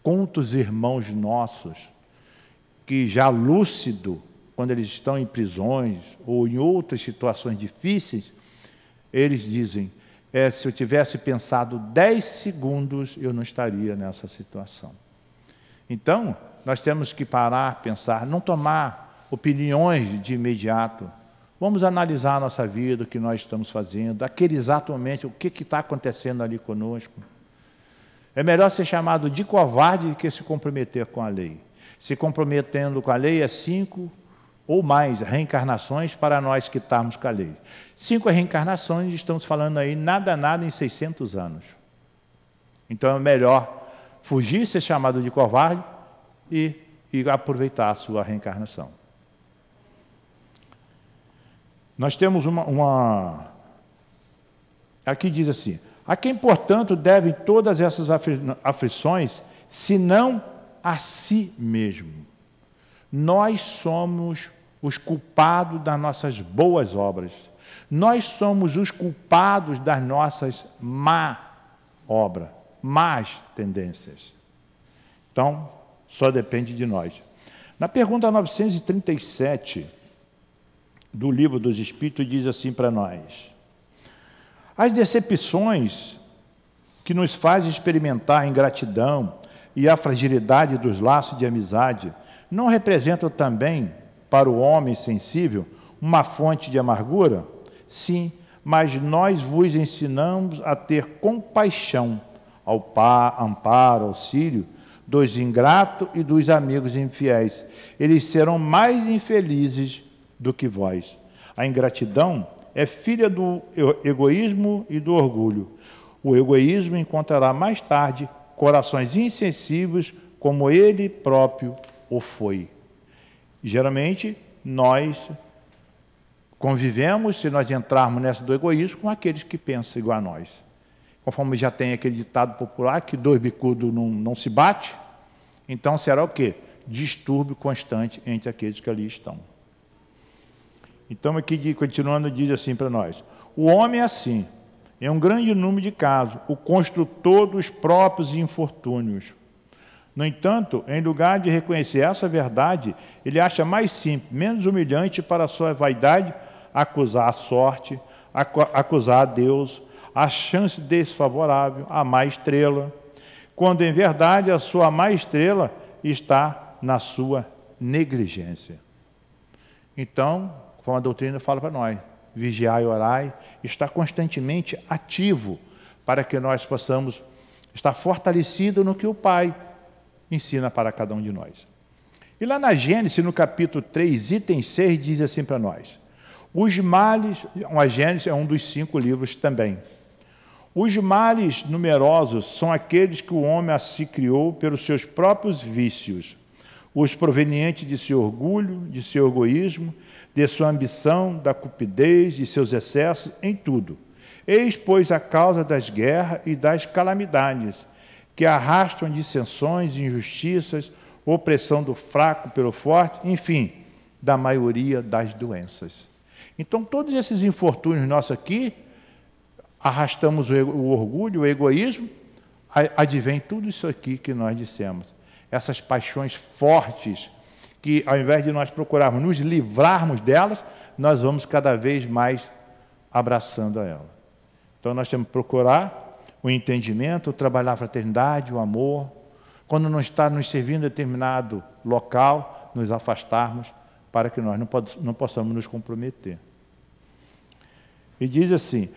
Quantos irmãos nossos que já lúcido, quando eles estão em prisões ou em outras situações difíceis, eles dizem: é, se eu tivesse pensado 10 segundos, eu não estaria nessa situação. Então, nós temos que parar, pensar, não tomar opiniões de imediato. Vamos analisar a nossa vida, o que nós estamos fazendo, aquele exatamente o que está acontecendo ali conosco. É melhor ser chamado de covarde do que se comprometer com a lei. Se comprometendo com a lei é cinco ou mais reencarnações para nós que a lei. Cinco reencarnações, estamos falando aí nada, nada em 600 anos. Então é melhor fugir, ser chamado de covarde e, e aproveitar a sua reencarnação. Nós temos uma, uma. Aqui diz assim: a quem, portanto, devem todas essas aflições, senão a si mesmo. Nós somos os culpados das nossas boas obras. Nós somos os culpados das nossas má obras, más tendências. Então, só depende de nós. Na pergunta 937 do Livro dos Espíritos, diz assim para nós: As decepções que nos fazem experimentar a ingratidão e a fragilidade dos laços de amizade não representam também, para o homem sensível, uma fonte de amargura? Sim, mas nós vos ensinamos a ter compaixão, ao par, amparo, auxílio dos ingratos e dos amigos infiéis. Eles serão mais infelizes do que vós. A ingratidão é filha do egoísmo e do orgulho. O egoísmo encontrará mais tarde corações insensíveis como ele próprio o foi. Geralmente, nós convivemos, se nós entrarmos nessa do egoísmo, com aqueles que pensam igual a nós. Conforme já tem aquele ditado popular que dois bicudos não, não se bate, então será o quê? Distúrbio constante entre aqueles que ali estão. Então aqui continuando diz assim para nós: o homem é assim, em um grande número de casos, o construtor dos próprios infortúnios. No entanto, em lugar de reconhecer essa verdade, ele acha mais simples, menos humilhante para a sua vaidade acusar a sorte, acusar a Deus, a chance desfavorável, a má estrela, quando em verdade a sua má estrela está na sua negligência. Então, como a doutrina fala para nós, vigiai e orai, está constantemente ativo para que nós possamos estar fortalecidos no que o Pai ensina para cada um de nós. E lá na Gênesis, no capítulo 3, item 6, diz assim para nós: os males, a Gênesis é um dos cinco livros também. Os males numerosos são aqueles que o homem a si criou pelos seus próprios vícios, os provenientes de seu orgulho, de seu egoísmo, de sua ambição, da cupidez, de seus excessos, em tudo. Eis, pois, a causa das guerras e das calamidades, que arrastam dissensões, injustiças, opressão do fraco pelo forte, enfim, da maioria das doenças. Então, todos esses infortúnios nossos aqui, arrastamos o orgulho, o egoísmo, advém tudo isso aqui que nós dissemos. Essas paixões fortes, que ao invés de nós procurarmos nos livrarmos delas, nós vamos cada vez mais abraçando a ela. Então, nós temos que procurar o entendimento, trabalhar a fraternidade, o amor. Quando não está nos servindo determinado local, nos afastarmos para que nós não possamos nos comprometer. E diz assim: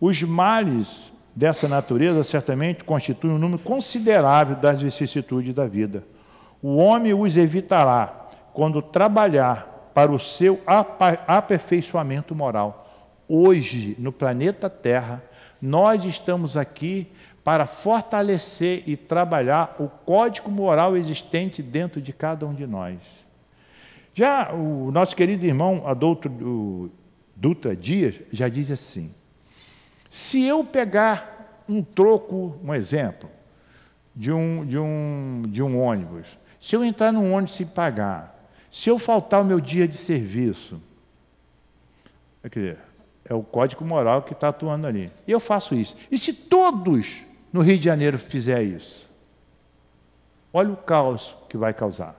os males dessa natureza certamente constituem um número considerável das vicissitudes da vida. O homem os evitará quando trabalhar para o seu aperfeiçoamento moral. Hoje, no planeta Terra, nós estamos aqui para fortalecer e trabalhar o código moral existente dentro de cada um de nós. Já o nosso querido irmão Adolfo Dutra Dias já diz assim: se eu pegar um troco, um exemplo, de um, de um, de um ônibus, se eu entrar num ônibus e pagar, se eu faltar o meu dia de serviço, quer dizer, É o código moral que está atuando ali. E eu faço isso. E se todos no Rio de Janeiro fizer isso? Olha o caos que vai causar.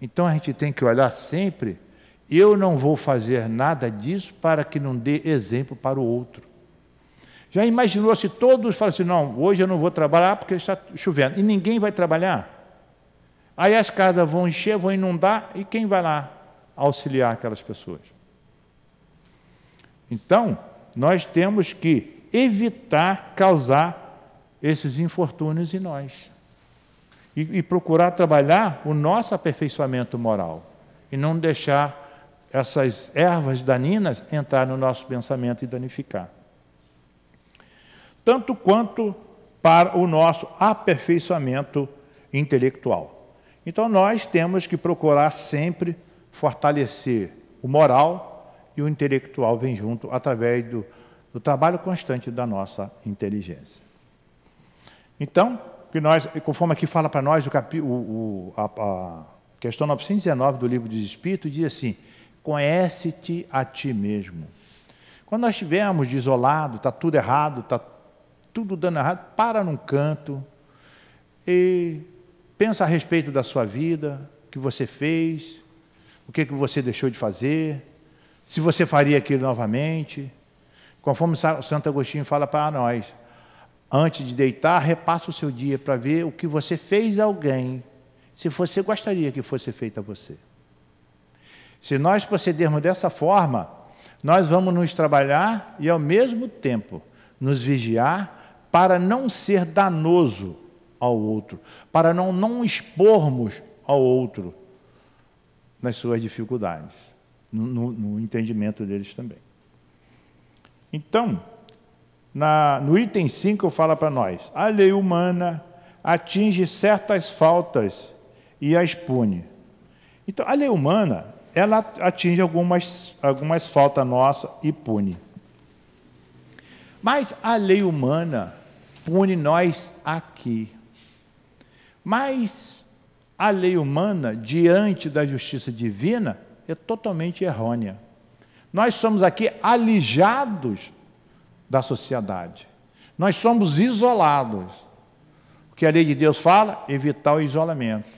Então a gente tem que olhar sempre. Eu não vou fazer nada disso para que não dê exemplo para o outro. Já imaginou se todos falam assim: não, hoje eu não vou trabalhar porque está chovendo, e ninguém vai trabalhar? Aí as casas vão encher, vão inundar, e quem vai lá auxiliar aquelas pessoas? Então, nós temos que evitar causar esses infortúnios em nós. E, e, procurar trabalhar o nosso aperfeiçoamento moral. E não deixar essas ervas daninas entrar no nosso pensamento e danificar. Tanto quanto para o nosso aperfeiçoamento intelectual. Então nós temos que procurar sempre fortalecer o moral e o intelectual vem junto através do, do trabalho constante da nossa inteligência. Então, que nós, conforme aqui fala para nós o, capi, o, o a, a, questão 919 do livro dos Espíritos, diz assim: conhece-te a ti mesmo. Quando nós estivermos isolado, está tudo errado, está tudo dando errado, para num canto e pensa a respeito da sua vida, o que você fez, o que, que você deixou de fazer, se você faria aquilo novamente. Conforme Santo Agostinho fala para nós, antes de deitar, repassa o seu dia para ver o que você fez a alguém, se você gostaria que fosse feito a você. Se nós procedermos dessa forma, nós vamos nos trabalhar e, ao mesmo tempo, nos vigiar para não ser danoso ao outro, para não, não expormos ao outro nas suas dificuldades no, no entendimento deles também. Então, na, no item 5 fala para nós: a lei humana atinge certas faltas e as pune. Então, a lei humana, ela atinge algumas, algumas faltas nossas e pune. Mas a lei humana pune nós aqui. Mas a lei humana, diante da justiça divina, é totalmente errônea. Nós somos aqui alijados da sociedade. Nós somos isolados. O que a lei de Deus fala? Evitar o isolamento.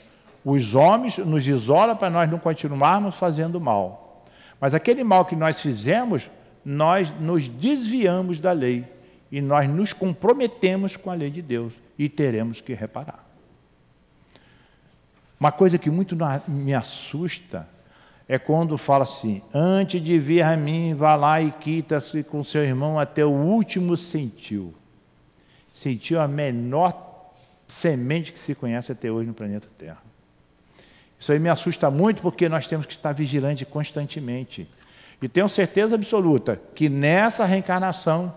Os homens nos isolam para nós não continuarmos fazendo mal. Mas aquele mal que nós fizemos, nós nos desviamos da lei e nós nos comprometemos com a lei de Deus e teremos que reparar. Uma coisa que muito me assusta é quando fala assim: antes de vir a mim, vá lá e quita-se com seu irmão até o último sentiu. Sentiu a menor semente que se conhece até hoje no planeta Terra. Isso aí me assusta muito porque nós temos que estar vigilantes constantemente. E tenho certeza absoluta que nessa reencarnação,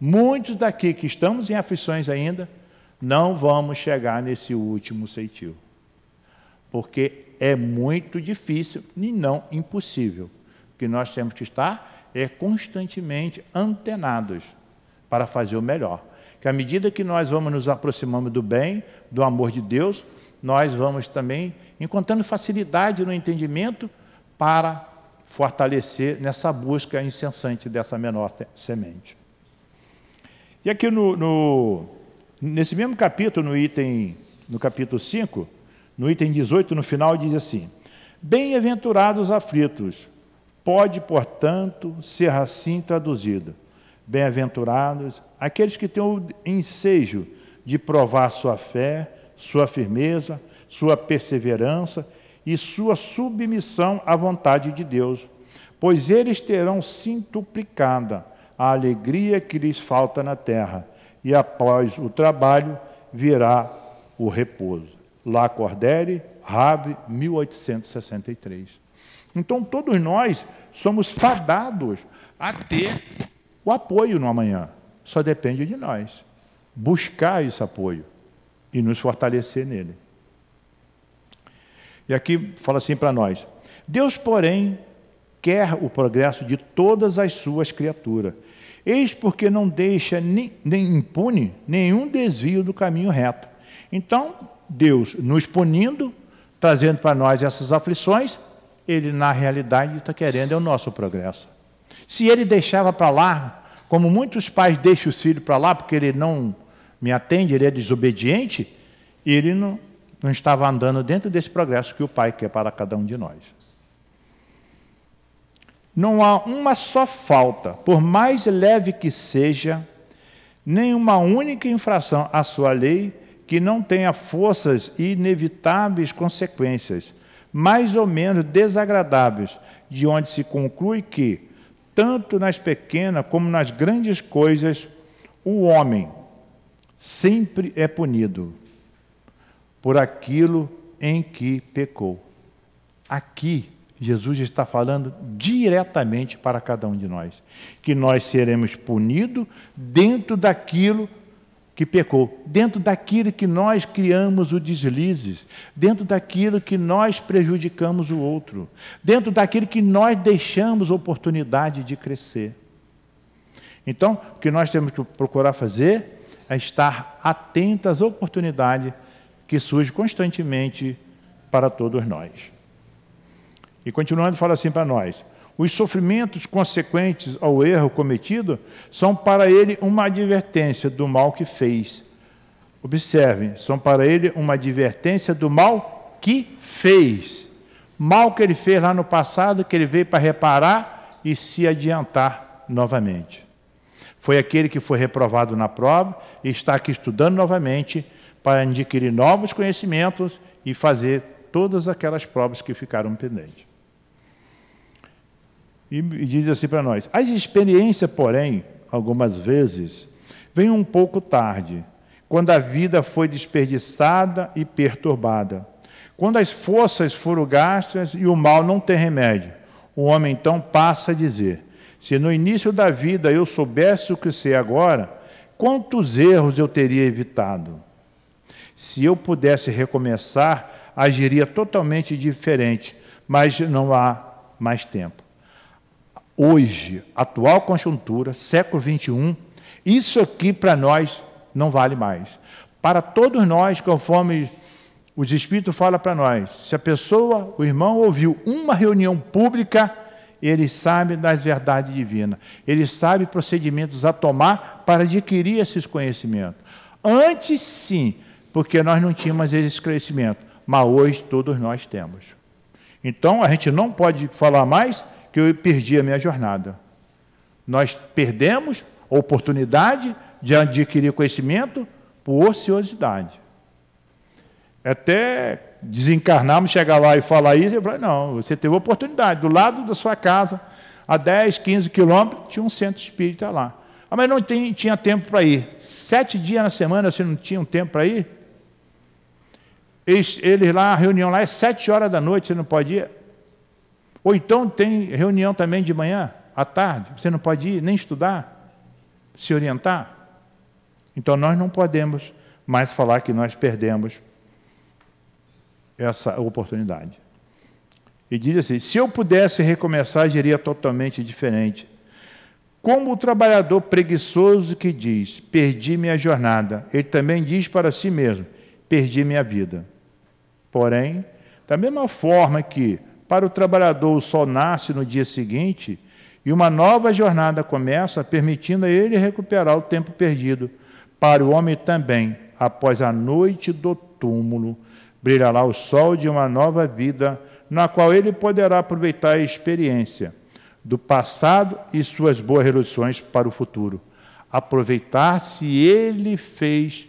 muitos daqui que estamos em aflições ainda, não vamos chegar nesse último ceitil. Porque é muito difícil e não impossível. O que nós temos que estar é constantemente antenados para fazer o melhor. Que à medida que nós vamos nos aproximando do bem, do amor de Deus, nós vamos também encontrando facilidade no entendimento para fortalecer nessa busca incessante dessa menor semente. E aqui no, no, nesse mesmo capítulo, no item, no capítulo 5, no item 18, no final, diz assim: Bem-aventurados aflitos. Pode, portanto, ser assim traduzido. Bem-aventurados aqueles que têm o ensejo de provar sua fé, sua firmeza, sua perseverança e sua submissão à vontade de Deus, pois eles terão cintuplicada a alegria que lhes falta na terra, e após o trabalho virá o repouso. Lacordaire, Rabe, 1863. Então, todos nós somos fadados a ter o apoio no amanhã. Só depende de nós buscar esse apoio e nos fortalecer nele. E aqui fala assim para nós: Deus, porém, quer o progresso de todas as suas criaturas. Eis porque não deixa nem impune nenhum desvio do caminho reto. Então, Deus nos punindo, trazendo para nós essas aflições, Ele, na realidade, está querendo é o nosso progresso. Se ele deixava para lá, como muitos pais deixam o filho para lá porque ele não me atende, ele é desobediente, ele não, não estava andando dentro desse progresso que o Pai quer para cada um de nós. Não há uma só falta, por mais leve que seja, nem uma única infração à sua lei que não tenha forças e inevitáveis consequências, mais ou menos desagradáveis, de onde se conclui que, tanto nas pequenas como nas grandes coisas, o homem sempre é punido por aquilo em que pecou. Aqui, Jesus está falando diretamente para cada um de nós, que nós seremos punidos dentro daquilo que pecou, dentro daquilo que nós criamos o deslizes, dentro daquilo que nós prejudicamos o outro, dentro daquilo que nós deixamos oportunidade de crescer. Então, o que nós temos que procurar fazer é estar atento às oportunidades que surgem constantemente para todos nós. E continuando, fala assim para nós: os sofrimentos consequentes ao erro cometido são para ele uma advertência do mal que fez. Observem, são para ele uma advertência do mal que fez. Mal que ele fez lá no passado, que ele veio para reparar e se adiantar novamente. Foi aquele que foi reprovado na prova e está aqui estudando novamente para adquirir novos conhecimentos e fazer todas aquelas provas que ficaram pendentes. E diz assim para nós: as experiências, porém, algumas vezes, vêm um pouco tarde, quando a vida foi desperdiçada e perturbada, quando as forças foram gastas e o mal não tem remédio. O homem então passa a dizer: se no início da vida eu soubesse o que sei agora, quantos erros eu teria evitado? Se eu pudesse recomeçar, agiria totalmente diferente, mas não há mais tempo hoje, atual conjuntura, século 21, isso aqui para nós não vale mais. Para todos nós, conforme os Espíritos falam para nós, se a pessoa, o irmão, ouviu uma reunião pública, ele sabe das verdades divinas, ele sabe procedimentos a tomar para adquirir esses conhecimentos. Antes, sim, porque nós não tínhamos esse conhecimento, mas hoje todos nós temos. Então, a gente não pode falar mais que eu perdi a minha jornada. Nós perdemos a oportunidade de adquirir conhecimento por ociosidade. Até desencarnarmos, chegar lá e falar isso, falei, não, você teve oportunidade. Do lado da sua casa, a 10, 15 quilômetros, tinha um centro espírita lá. Ah, mas não tem, tinha tempo para ir. Sete dias na semana você não tinha um tempo para ir? Eles, eles lá, a reunião lá é sete horas da noite, você não pode ir. Ou então tem reunião também de manhã, à tarde, você não pode ir nem estudar, se orientar. Então nós não podemos mais falar que nós perdemos essa oportunidade. E diz assim: se eu pudesse recomeçar, agiria totalmente diferente. Como o trabalhador preguiçoso que diz, perdi minha jornada, ele também diz para si mesmo, perdi minha vida. Porém, da mesma forma que para o trabalhador, o sol nasce no dia seguinte e uma nova jornada começa, permitindo a ele recuperar o tempo perdido. Para o homem também, após a noite do túmulo, brilhará o sol de uma nova vida, na qual ele poderá aproveitar a experiência do passado e suas boas resoluções para o futuro. Aproveitar se ele fez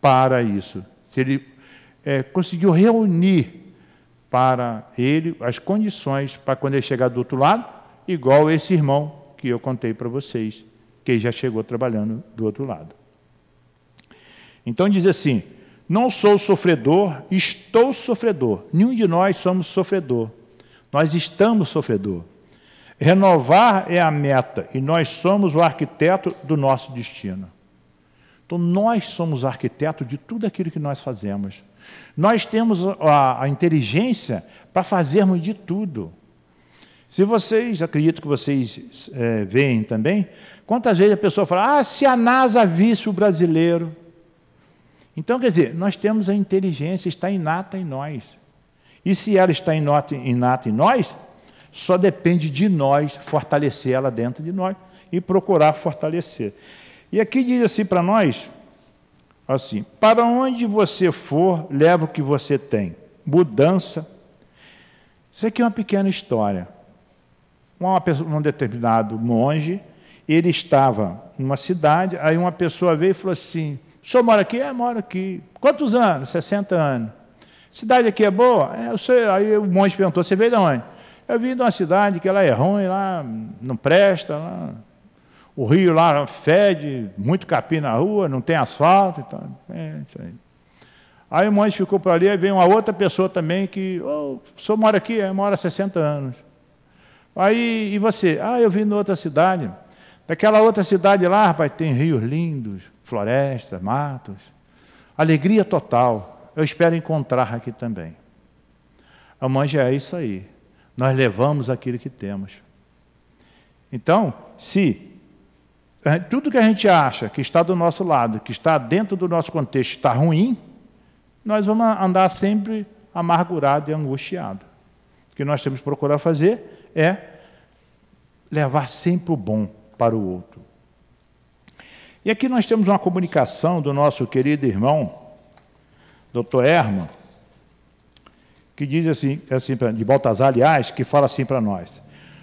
para isso, se ele é, conseguiu reunir para ele as condições para quando ele chegar do outro lado, igual esse irmão que eu contei para vocês, que já chegou trabalhando do outro lado. Então diz assim: não sou sofredor, estou sofredor. Nenhum de nós somos sofredor. Nós estamos sofredor. Renovar é a meta e nós somos o arquiteto do nosso destino. Então nós somos arquiteto de tudo aquilo que nós fazemos. Nós temos a, a inteligência para fazermos de tudo. Se vocês, acredito que vocês é, veem também, quantas vezes a pessoa fala, ah, se a NASA visse o brasileiro. Então, quer dizer, nós temos a inteligência, está inata em nós. E se ela está inata, inata em nós, Só depende de nós fortalecer ela dentro de nós e procurar fortalecer. E aqui diz assim para nós, assim, para onde você for, leva o que você tem. Mudança. Isso aqui é uma pequena história. Uma pessoa, um determinado monge, ele estava numa cidade, aí uma pessoa veio e falou assim, o senhor mora aqui? É, moro aqui. Quantos anos? 60 anos. Cidade aqui é boa? É, eu sei. Aí o monge perguntou, você veio de onde? Eu vim de uma cidade que lá é ruim, lá não presta, lá, o rio lá fede, muito capim na rua, não tem asfalto e tal. É, isso aí. Aí o monge ficou por ali, aí veio uma outra pessoa também que, oh, o senhor mora aqui? É, mora há 60 anos. Aí, e você? Ah, eu vim de outra cidade. Daquela outra cidade lá, rapaz, tem rios lindos, florestas, matos. Alegria total. Eu espero encontrar aqui também. A monge é isso aí. Nós levamos aquilo que temos. Então, se tudo que a gente acha que está do nosso lado, que está dentro do nosso contexto, está ruim, nós vamos andar sempre amargurado e angustiado. O que nós temos que procurar fazer é levar sempre o bom para o outro. E aqui nós temos uma comunicação do nosso querido irmão, doutor Herman, que diz assim, assim de Baltazar, aliás, que fala assim para nós: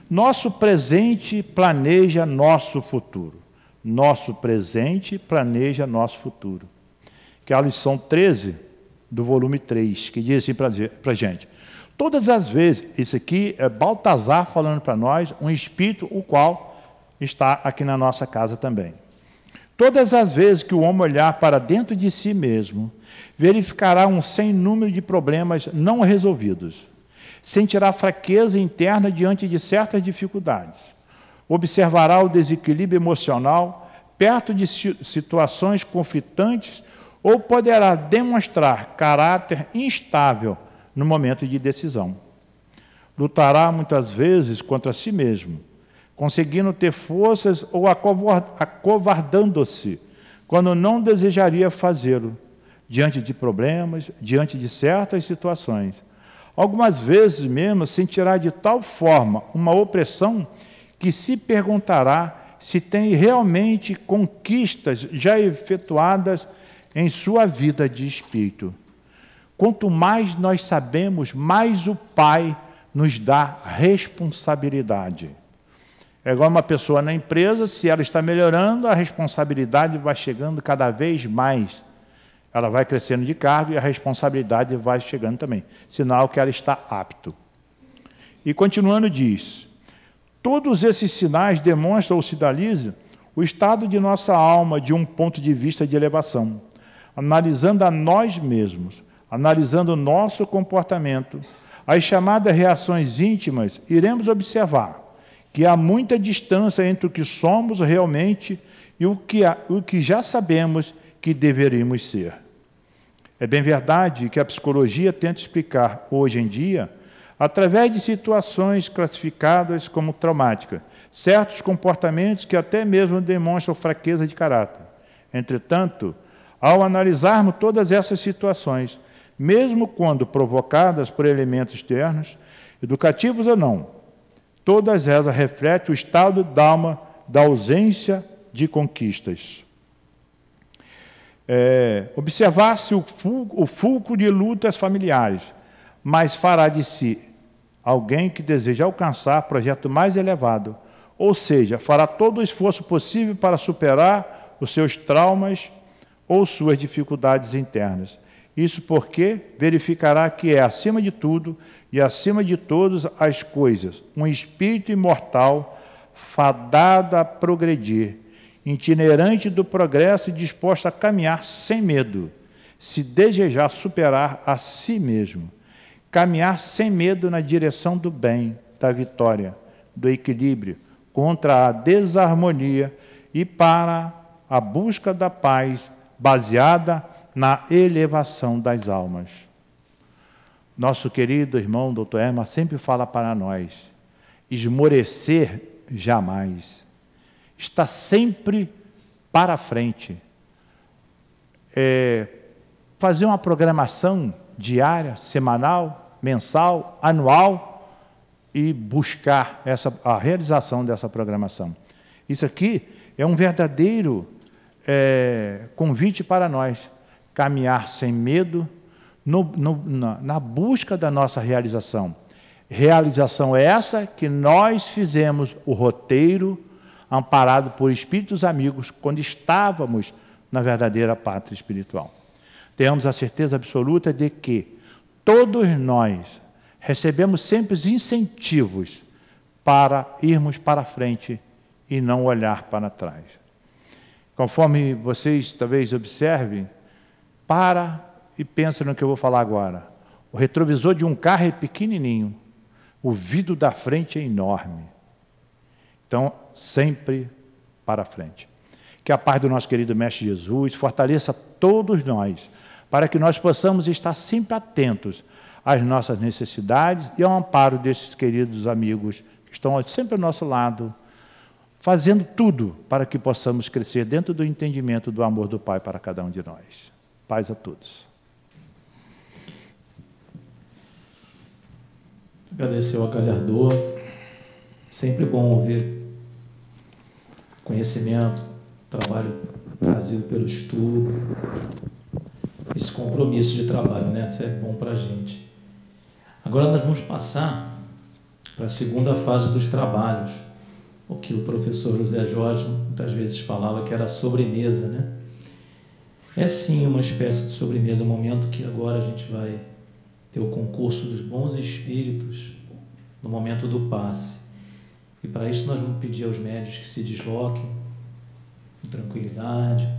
Nosso presente planeja nosso futuro. Nosso presente planeja nosso futuro. Que é a lição 13 do volume 3, que diz assim para a gente: Todas as vezes, isso aqui é Baltazar falando para nós, um espírito o qual está aqui na nossa casa também. Todas as vezes que o homem olhar para dentro de si mesmo, verificará um sem número de problemas não resolvidos. Sentirá fraqueza interna diante de certas dificuldades. Observará o desequilíbrio emocional perto de situações conflitantes ou poderá demonstrar caráter instável no momento de decisão. Lutará muitas vezes contra si mesmo, conseguindo ter forças ou acovardando-se quando não desejaria fazê-lo diante de problemas, diante de certas situações. Algumas vezes mesmo sentirá de tal forma uma opressão que se perguntará se tem realmente conquistas já efetuadas em sua vida de espírito. Quanto mais nós sabemos, mais o Pai nos dá responsabilidade. É igual uma pessoa na empresa, se ela está melhorando, a responsabilidade vai chegando cada vez mais ela vai crescendo de cargo e a responsabilidade vai chegando também. Sinal que ela está apto. E continuando diz: todos esses sinais demonstram ou sinalizam o estado de nossa alma de um ponto de vista de elevação, analisando a nós mesmos, analisando o nosso comportamento, as chamadas reações íntimas, iremos observar que há muita distância entre o que somos realmente e o que, o que já sabemos que deveríamos ser. É bem verdade que a psicologia tenta explicar, hoje em dia, através de situações classificadas como traumáticas, certos comportamentos que até mesmo demonstram fraqueza de caráter. Entretanto, ao analisarmos todas essas situações, mesmo quando provocadas por elementos externos, educativos ou não, todas elas refletem o estado da alma da ausência de conquistas é, observar-se o, o fulcro de lutas familiares, mas fará de si alguém que deseja alcançar projeto mais elevado, ou seja, fará todo o esforço possível para superar os seus traumas ou suas dificuldades internas. Isso porque verificará que é, acima de tudo e acima de todas as coisas, um espírito imortal fadado a progredir itinerante do progresso e disposto a caminhar sem medo, se desejar superar a si mesmo. Caminhar sem medo na direção do bem, da vitória, do equilíbrio, contra a desarmonia e para a busca da paz baseada na elevação das almas. Nosso querido irmão Dr. Erma sempre fala para nós: esmorecer jamais está sempre para frente. É, fazer uma programação diária, semanal, mensal, anual, e buscar essa, a realização dessa programação. Isso aqui é um verdadeiro é, convite para nós caminhar sem medo no, no, na, na busca da nossa realização. Realização é essa que nós fizemos o roteiro amparado por espíritos amigos quando estávamos na verdadeira pátria espiritual. Tenhamos a certeza absoluta de que todos nós recebemos sempre os incentivos para irmos para frente e não olhar para trás. Conforme vocês talvez observem, para e pensa no que eu vou falar agora. O retrovisor de um carro é pequenininho, o vidro da frente é enorme. Então, sempre para frente. Que a paz do nosso querido Mestre Jesus fortaleça todos nós, para que nós possamos estar sempre atentos às nossas necessidades e ao amparo desses queridos amigos que estão sempre ao nosso lado, fazendo tudo para que possamos crescer dentro do entendimento do amor do Pai para cada um de nós. Paz a todos.
Agradecer ao Galhardor. Sempre bom ouvir conhecimento, trabalho trazido pelo estudo, esse compromisso de trabalho, né? Isso é bom para a gente. Agora nós vamos passar para a segunda fase dos trabalhos, o que o professor José Jorge muitas vezes falava que era a sobremesa, né? É sim uma espécie de sobremesa, um momento que agora a gente vai ter o concurso dos bons espíritos no momento do passe. E para isso nós vamos pedir aos médios que se desloquem com tranquilidade,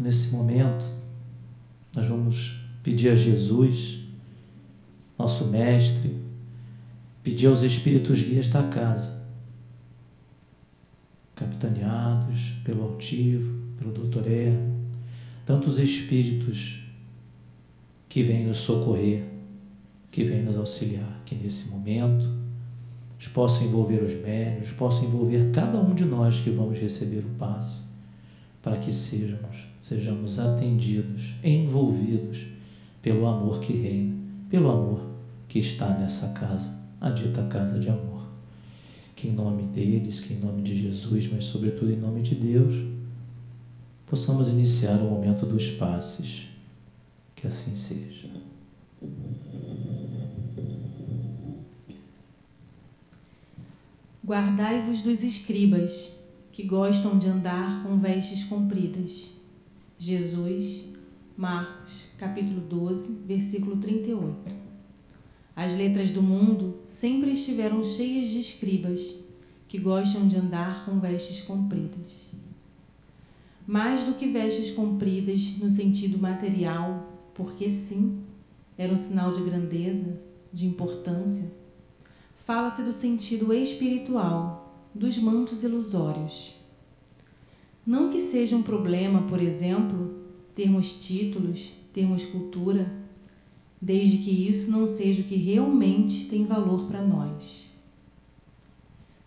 nesse momento, nós vamos pedir a Jesus, nosso Mestre, pedir aos Espíritos guias da casa, capitaneados pelo Altivo, pelo Doutor Hermo, tantos Espíritos que vêm nos socorrer, que vêm nos auxiliar, que nesse momento possam envolver os médios, possam envolver cada um de nós que vamos receber o passe para que sejamos, sejamos atendidos, envolvidos pelo amor que reina, pelo amor que está nessa casa, a dita casa de amor. Que em nome deles, que em nome de Jesus, mas sobretudo em nome de Deus, possamos iniciar o momento dos passes. Que assim seja.
Guardai-vos dos escribas que gostam de andar com vestes compridas. Jesus, Marcos, capítulo 12, versículo 38. As letras do mundo sempre estiveram cheias de escribas que gostam de andar com vestes compridas. Mais do que vestes compridas no sentido material, porque sim, era um sinal de grandeza, de importância, fala-se do sentido espiritual dos mantos ilusórios. Não que seja um problema, por exemplo, termos títulos, termos cultura, desde que isso não seja o que realmente tem valor para nós.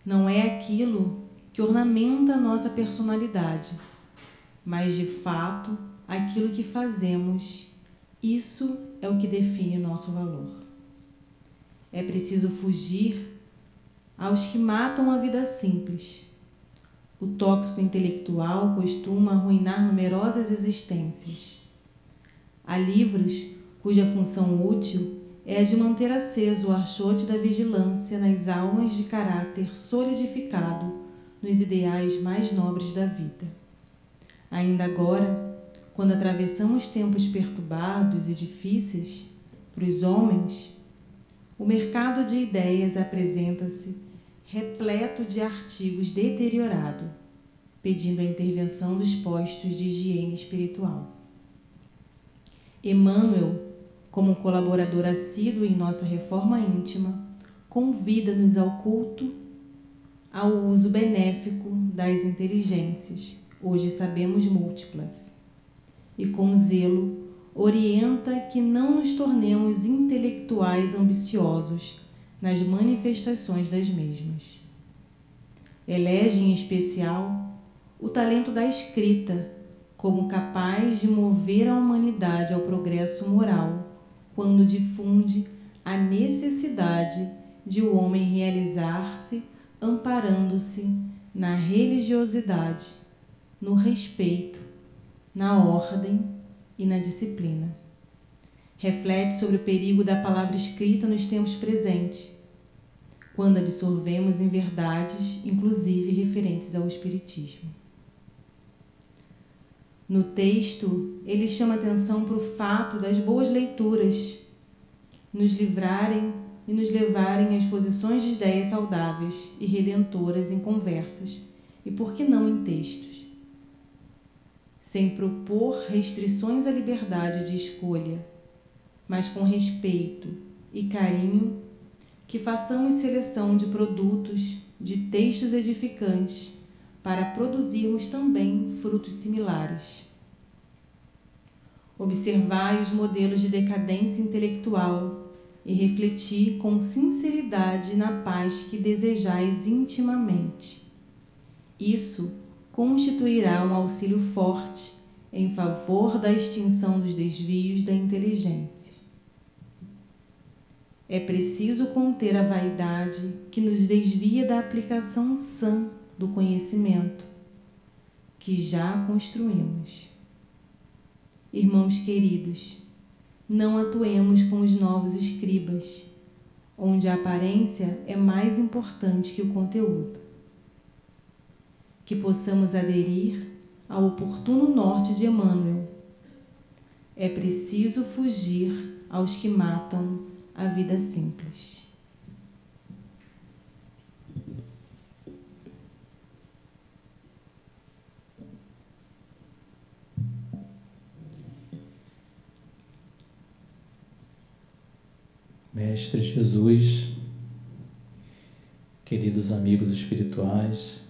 Não é aquilo que ornamenta a nossa personalidade, mas de fato aquilo que fazemos, isso é o que define o nosso valor. É preciso fugir aos que matam a vida simples. O tóxico intelectual costuma arruinar numerosas existências. Há livros cuja função útil é a de manter aceso o archote da vigilância nas almas de caráter solidificado nos ideais mais nobres da vida. Ainda agora, quando atravessamos tempos perturbados e difíceis, para os homens, o mercado de ideias apresenta-se repleto de artigos deteriorados, pedindo a intervenção dos postos de higiene espiritual. Emmanuel, como colaborador assíduo em nossa reforma íntima, convida-nos ao culto, ao uso benéfico das inteligências, hoje sabemos múltiplas. e com zelo orienta que não nos tornemos intelectuais ambiciosos nas manifestações das mesmas. Elege em especial o talento da escrita como capaz de mover a humanidade ao progresso moral quando difunde a necessidade de o homem realizar-se amparando-se na religiosidade, no respeito, na ordem e na disciplina. Reflete sobre o perigo da palavra escrita nos tempos presentes, quando absorvemos em verdades, inclusive referentes ao Espiritismo. No texto, ele chama atenção para o fato das boas leituras nos livrarem e nos levarem a exposições de ideias saudáveis e redentoras em conversas, e por que não em textos. Sem propor restrições à liberdade de escolha, mas com respeito e carinho, que façamos seleção de produtos, de textos edificantes, para produzirmos também frutos similares. Observai os modelos de decadência intelectual e refleti com sinceridade na paz que desejais intimamente. Isso constituirá um auxílio forte em favor da extinção dos desvios da inteligência. É preciso conter a vaidade que nos desvia da aplicação sã do conhecimento que já construímos. Irmãos queridos, não atuemos com os novos escribas, onde a aparência é mais importante que o conteúdo. Que possamos aderir ao oportuno norte de Emmanuel. É preciso fugir aos que matam a vida simples.
Mestre Jesus, queridos amigos espirituais,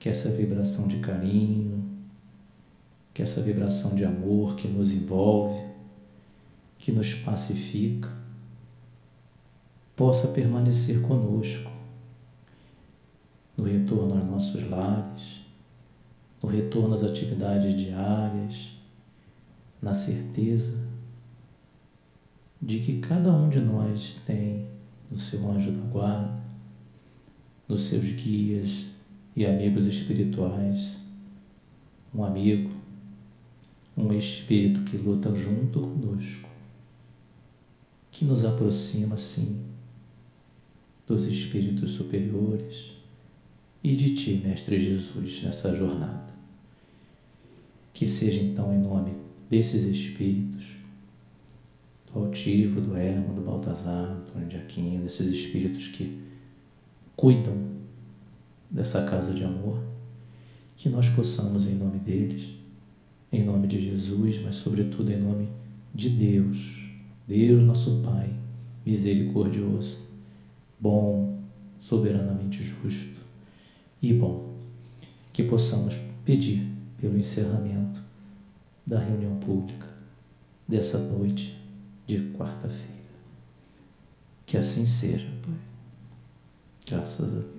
que essa vibração de carinho, que essa vibração de amor que nos envolve, que nos pacifica, possa permanecer conosco no retorno aos nossos lares, no retorno às atividades diárias, na certeza de que cada um de nós tem no seu anjo da guarda, nos seus guias e amigos espirituais, um amigo, um espírito que luta junto conosco, que nos aproxima, sim, dos espíritos superiores e de Ti, Mestre Jesus, nessa jornada. Que seja então em nome desses espíritos do Altivo, do Hermo, do Baltazar, do Antônio de Aquino, desses espíritos que cuidam dessa casa de amor, que nós possamos, em nome deles, em nome de Jesus, mas sobretudo em nome de Deus, Deus nosso Pai, misericordioso, bom, soberanamente justo e bom, que possamos pedir pelo encerramento da reunião pública dessa noite de quarta-feira. Que assim seja, Pai. Graças a Deus.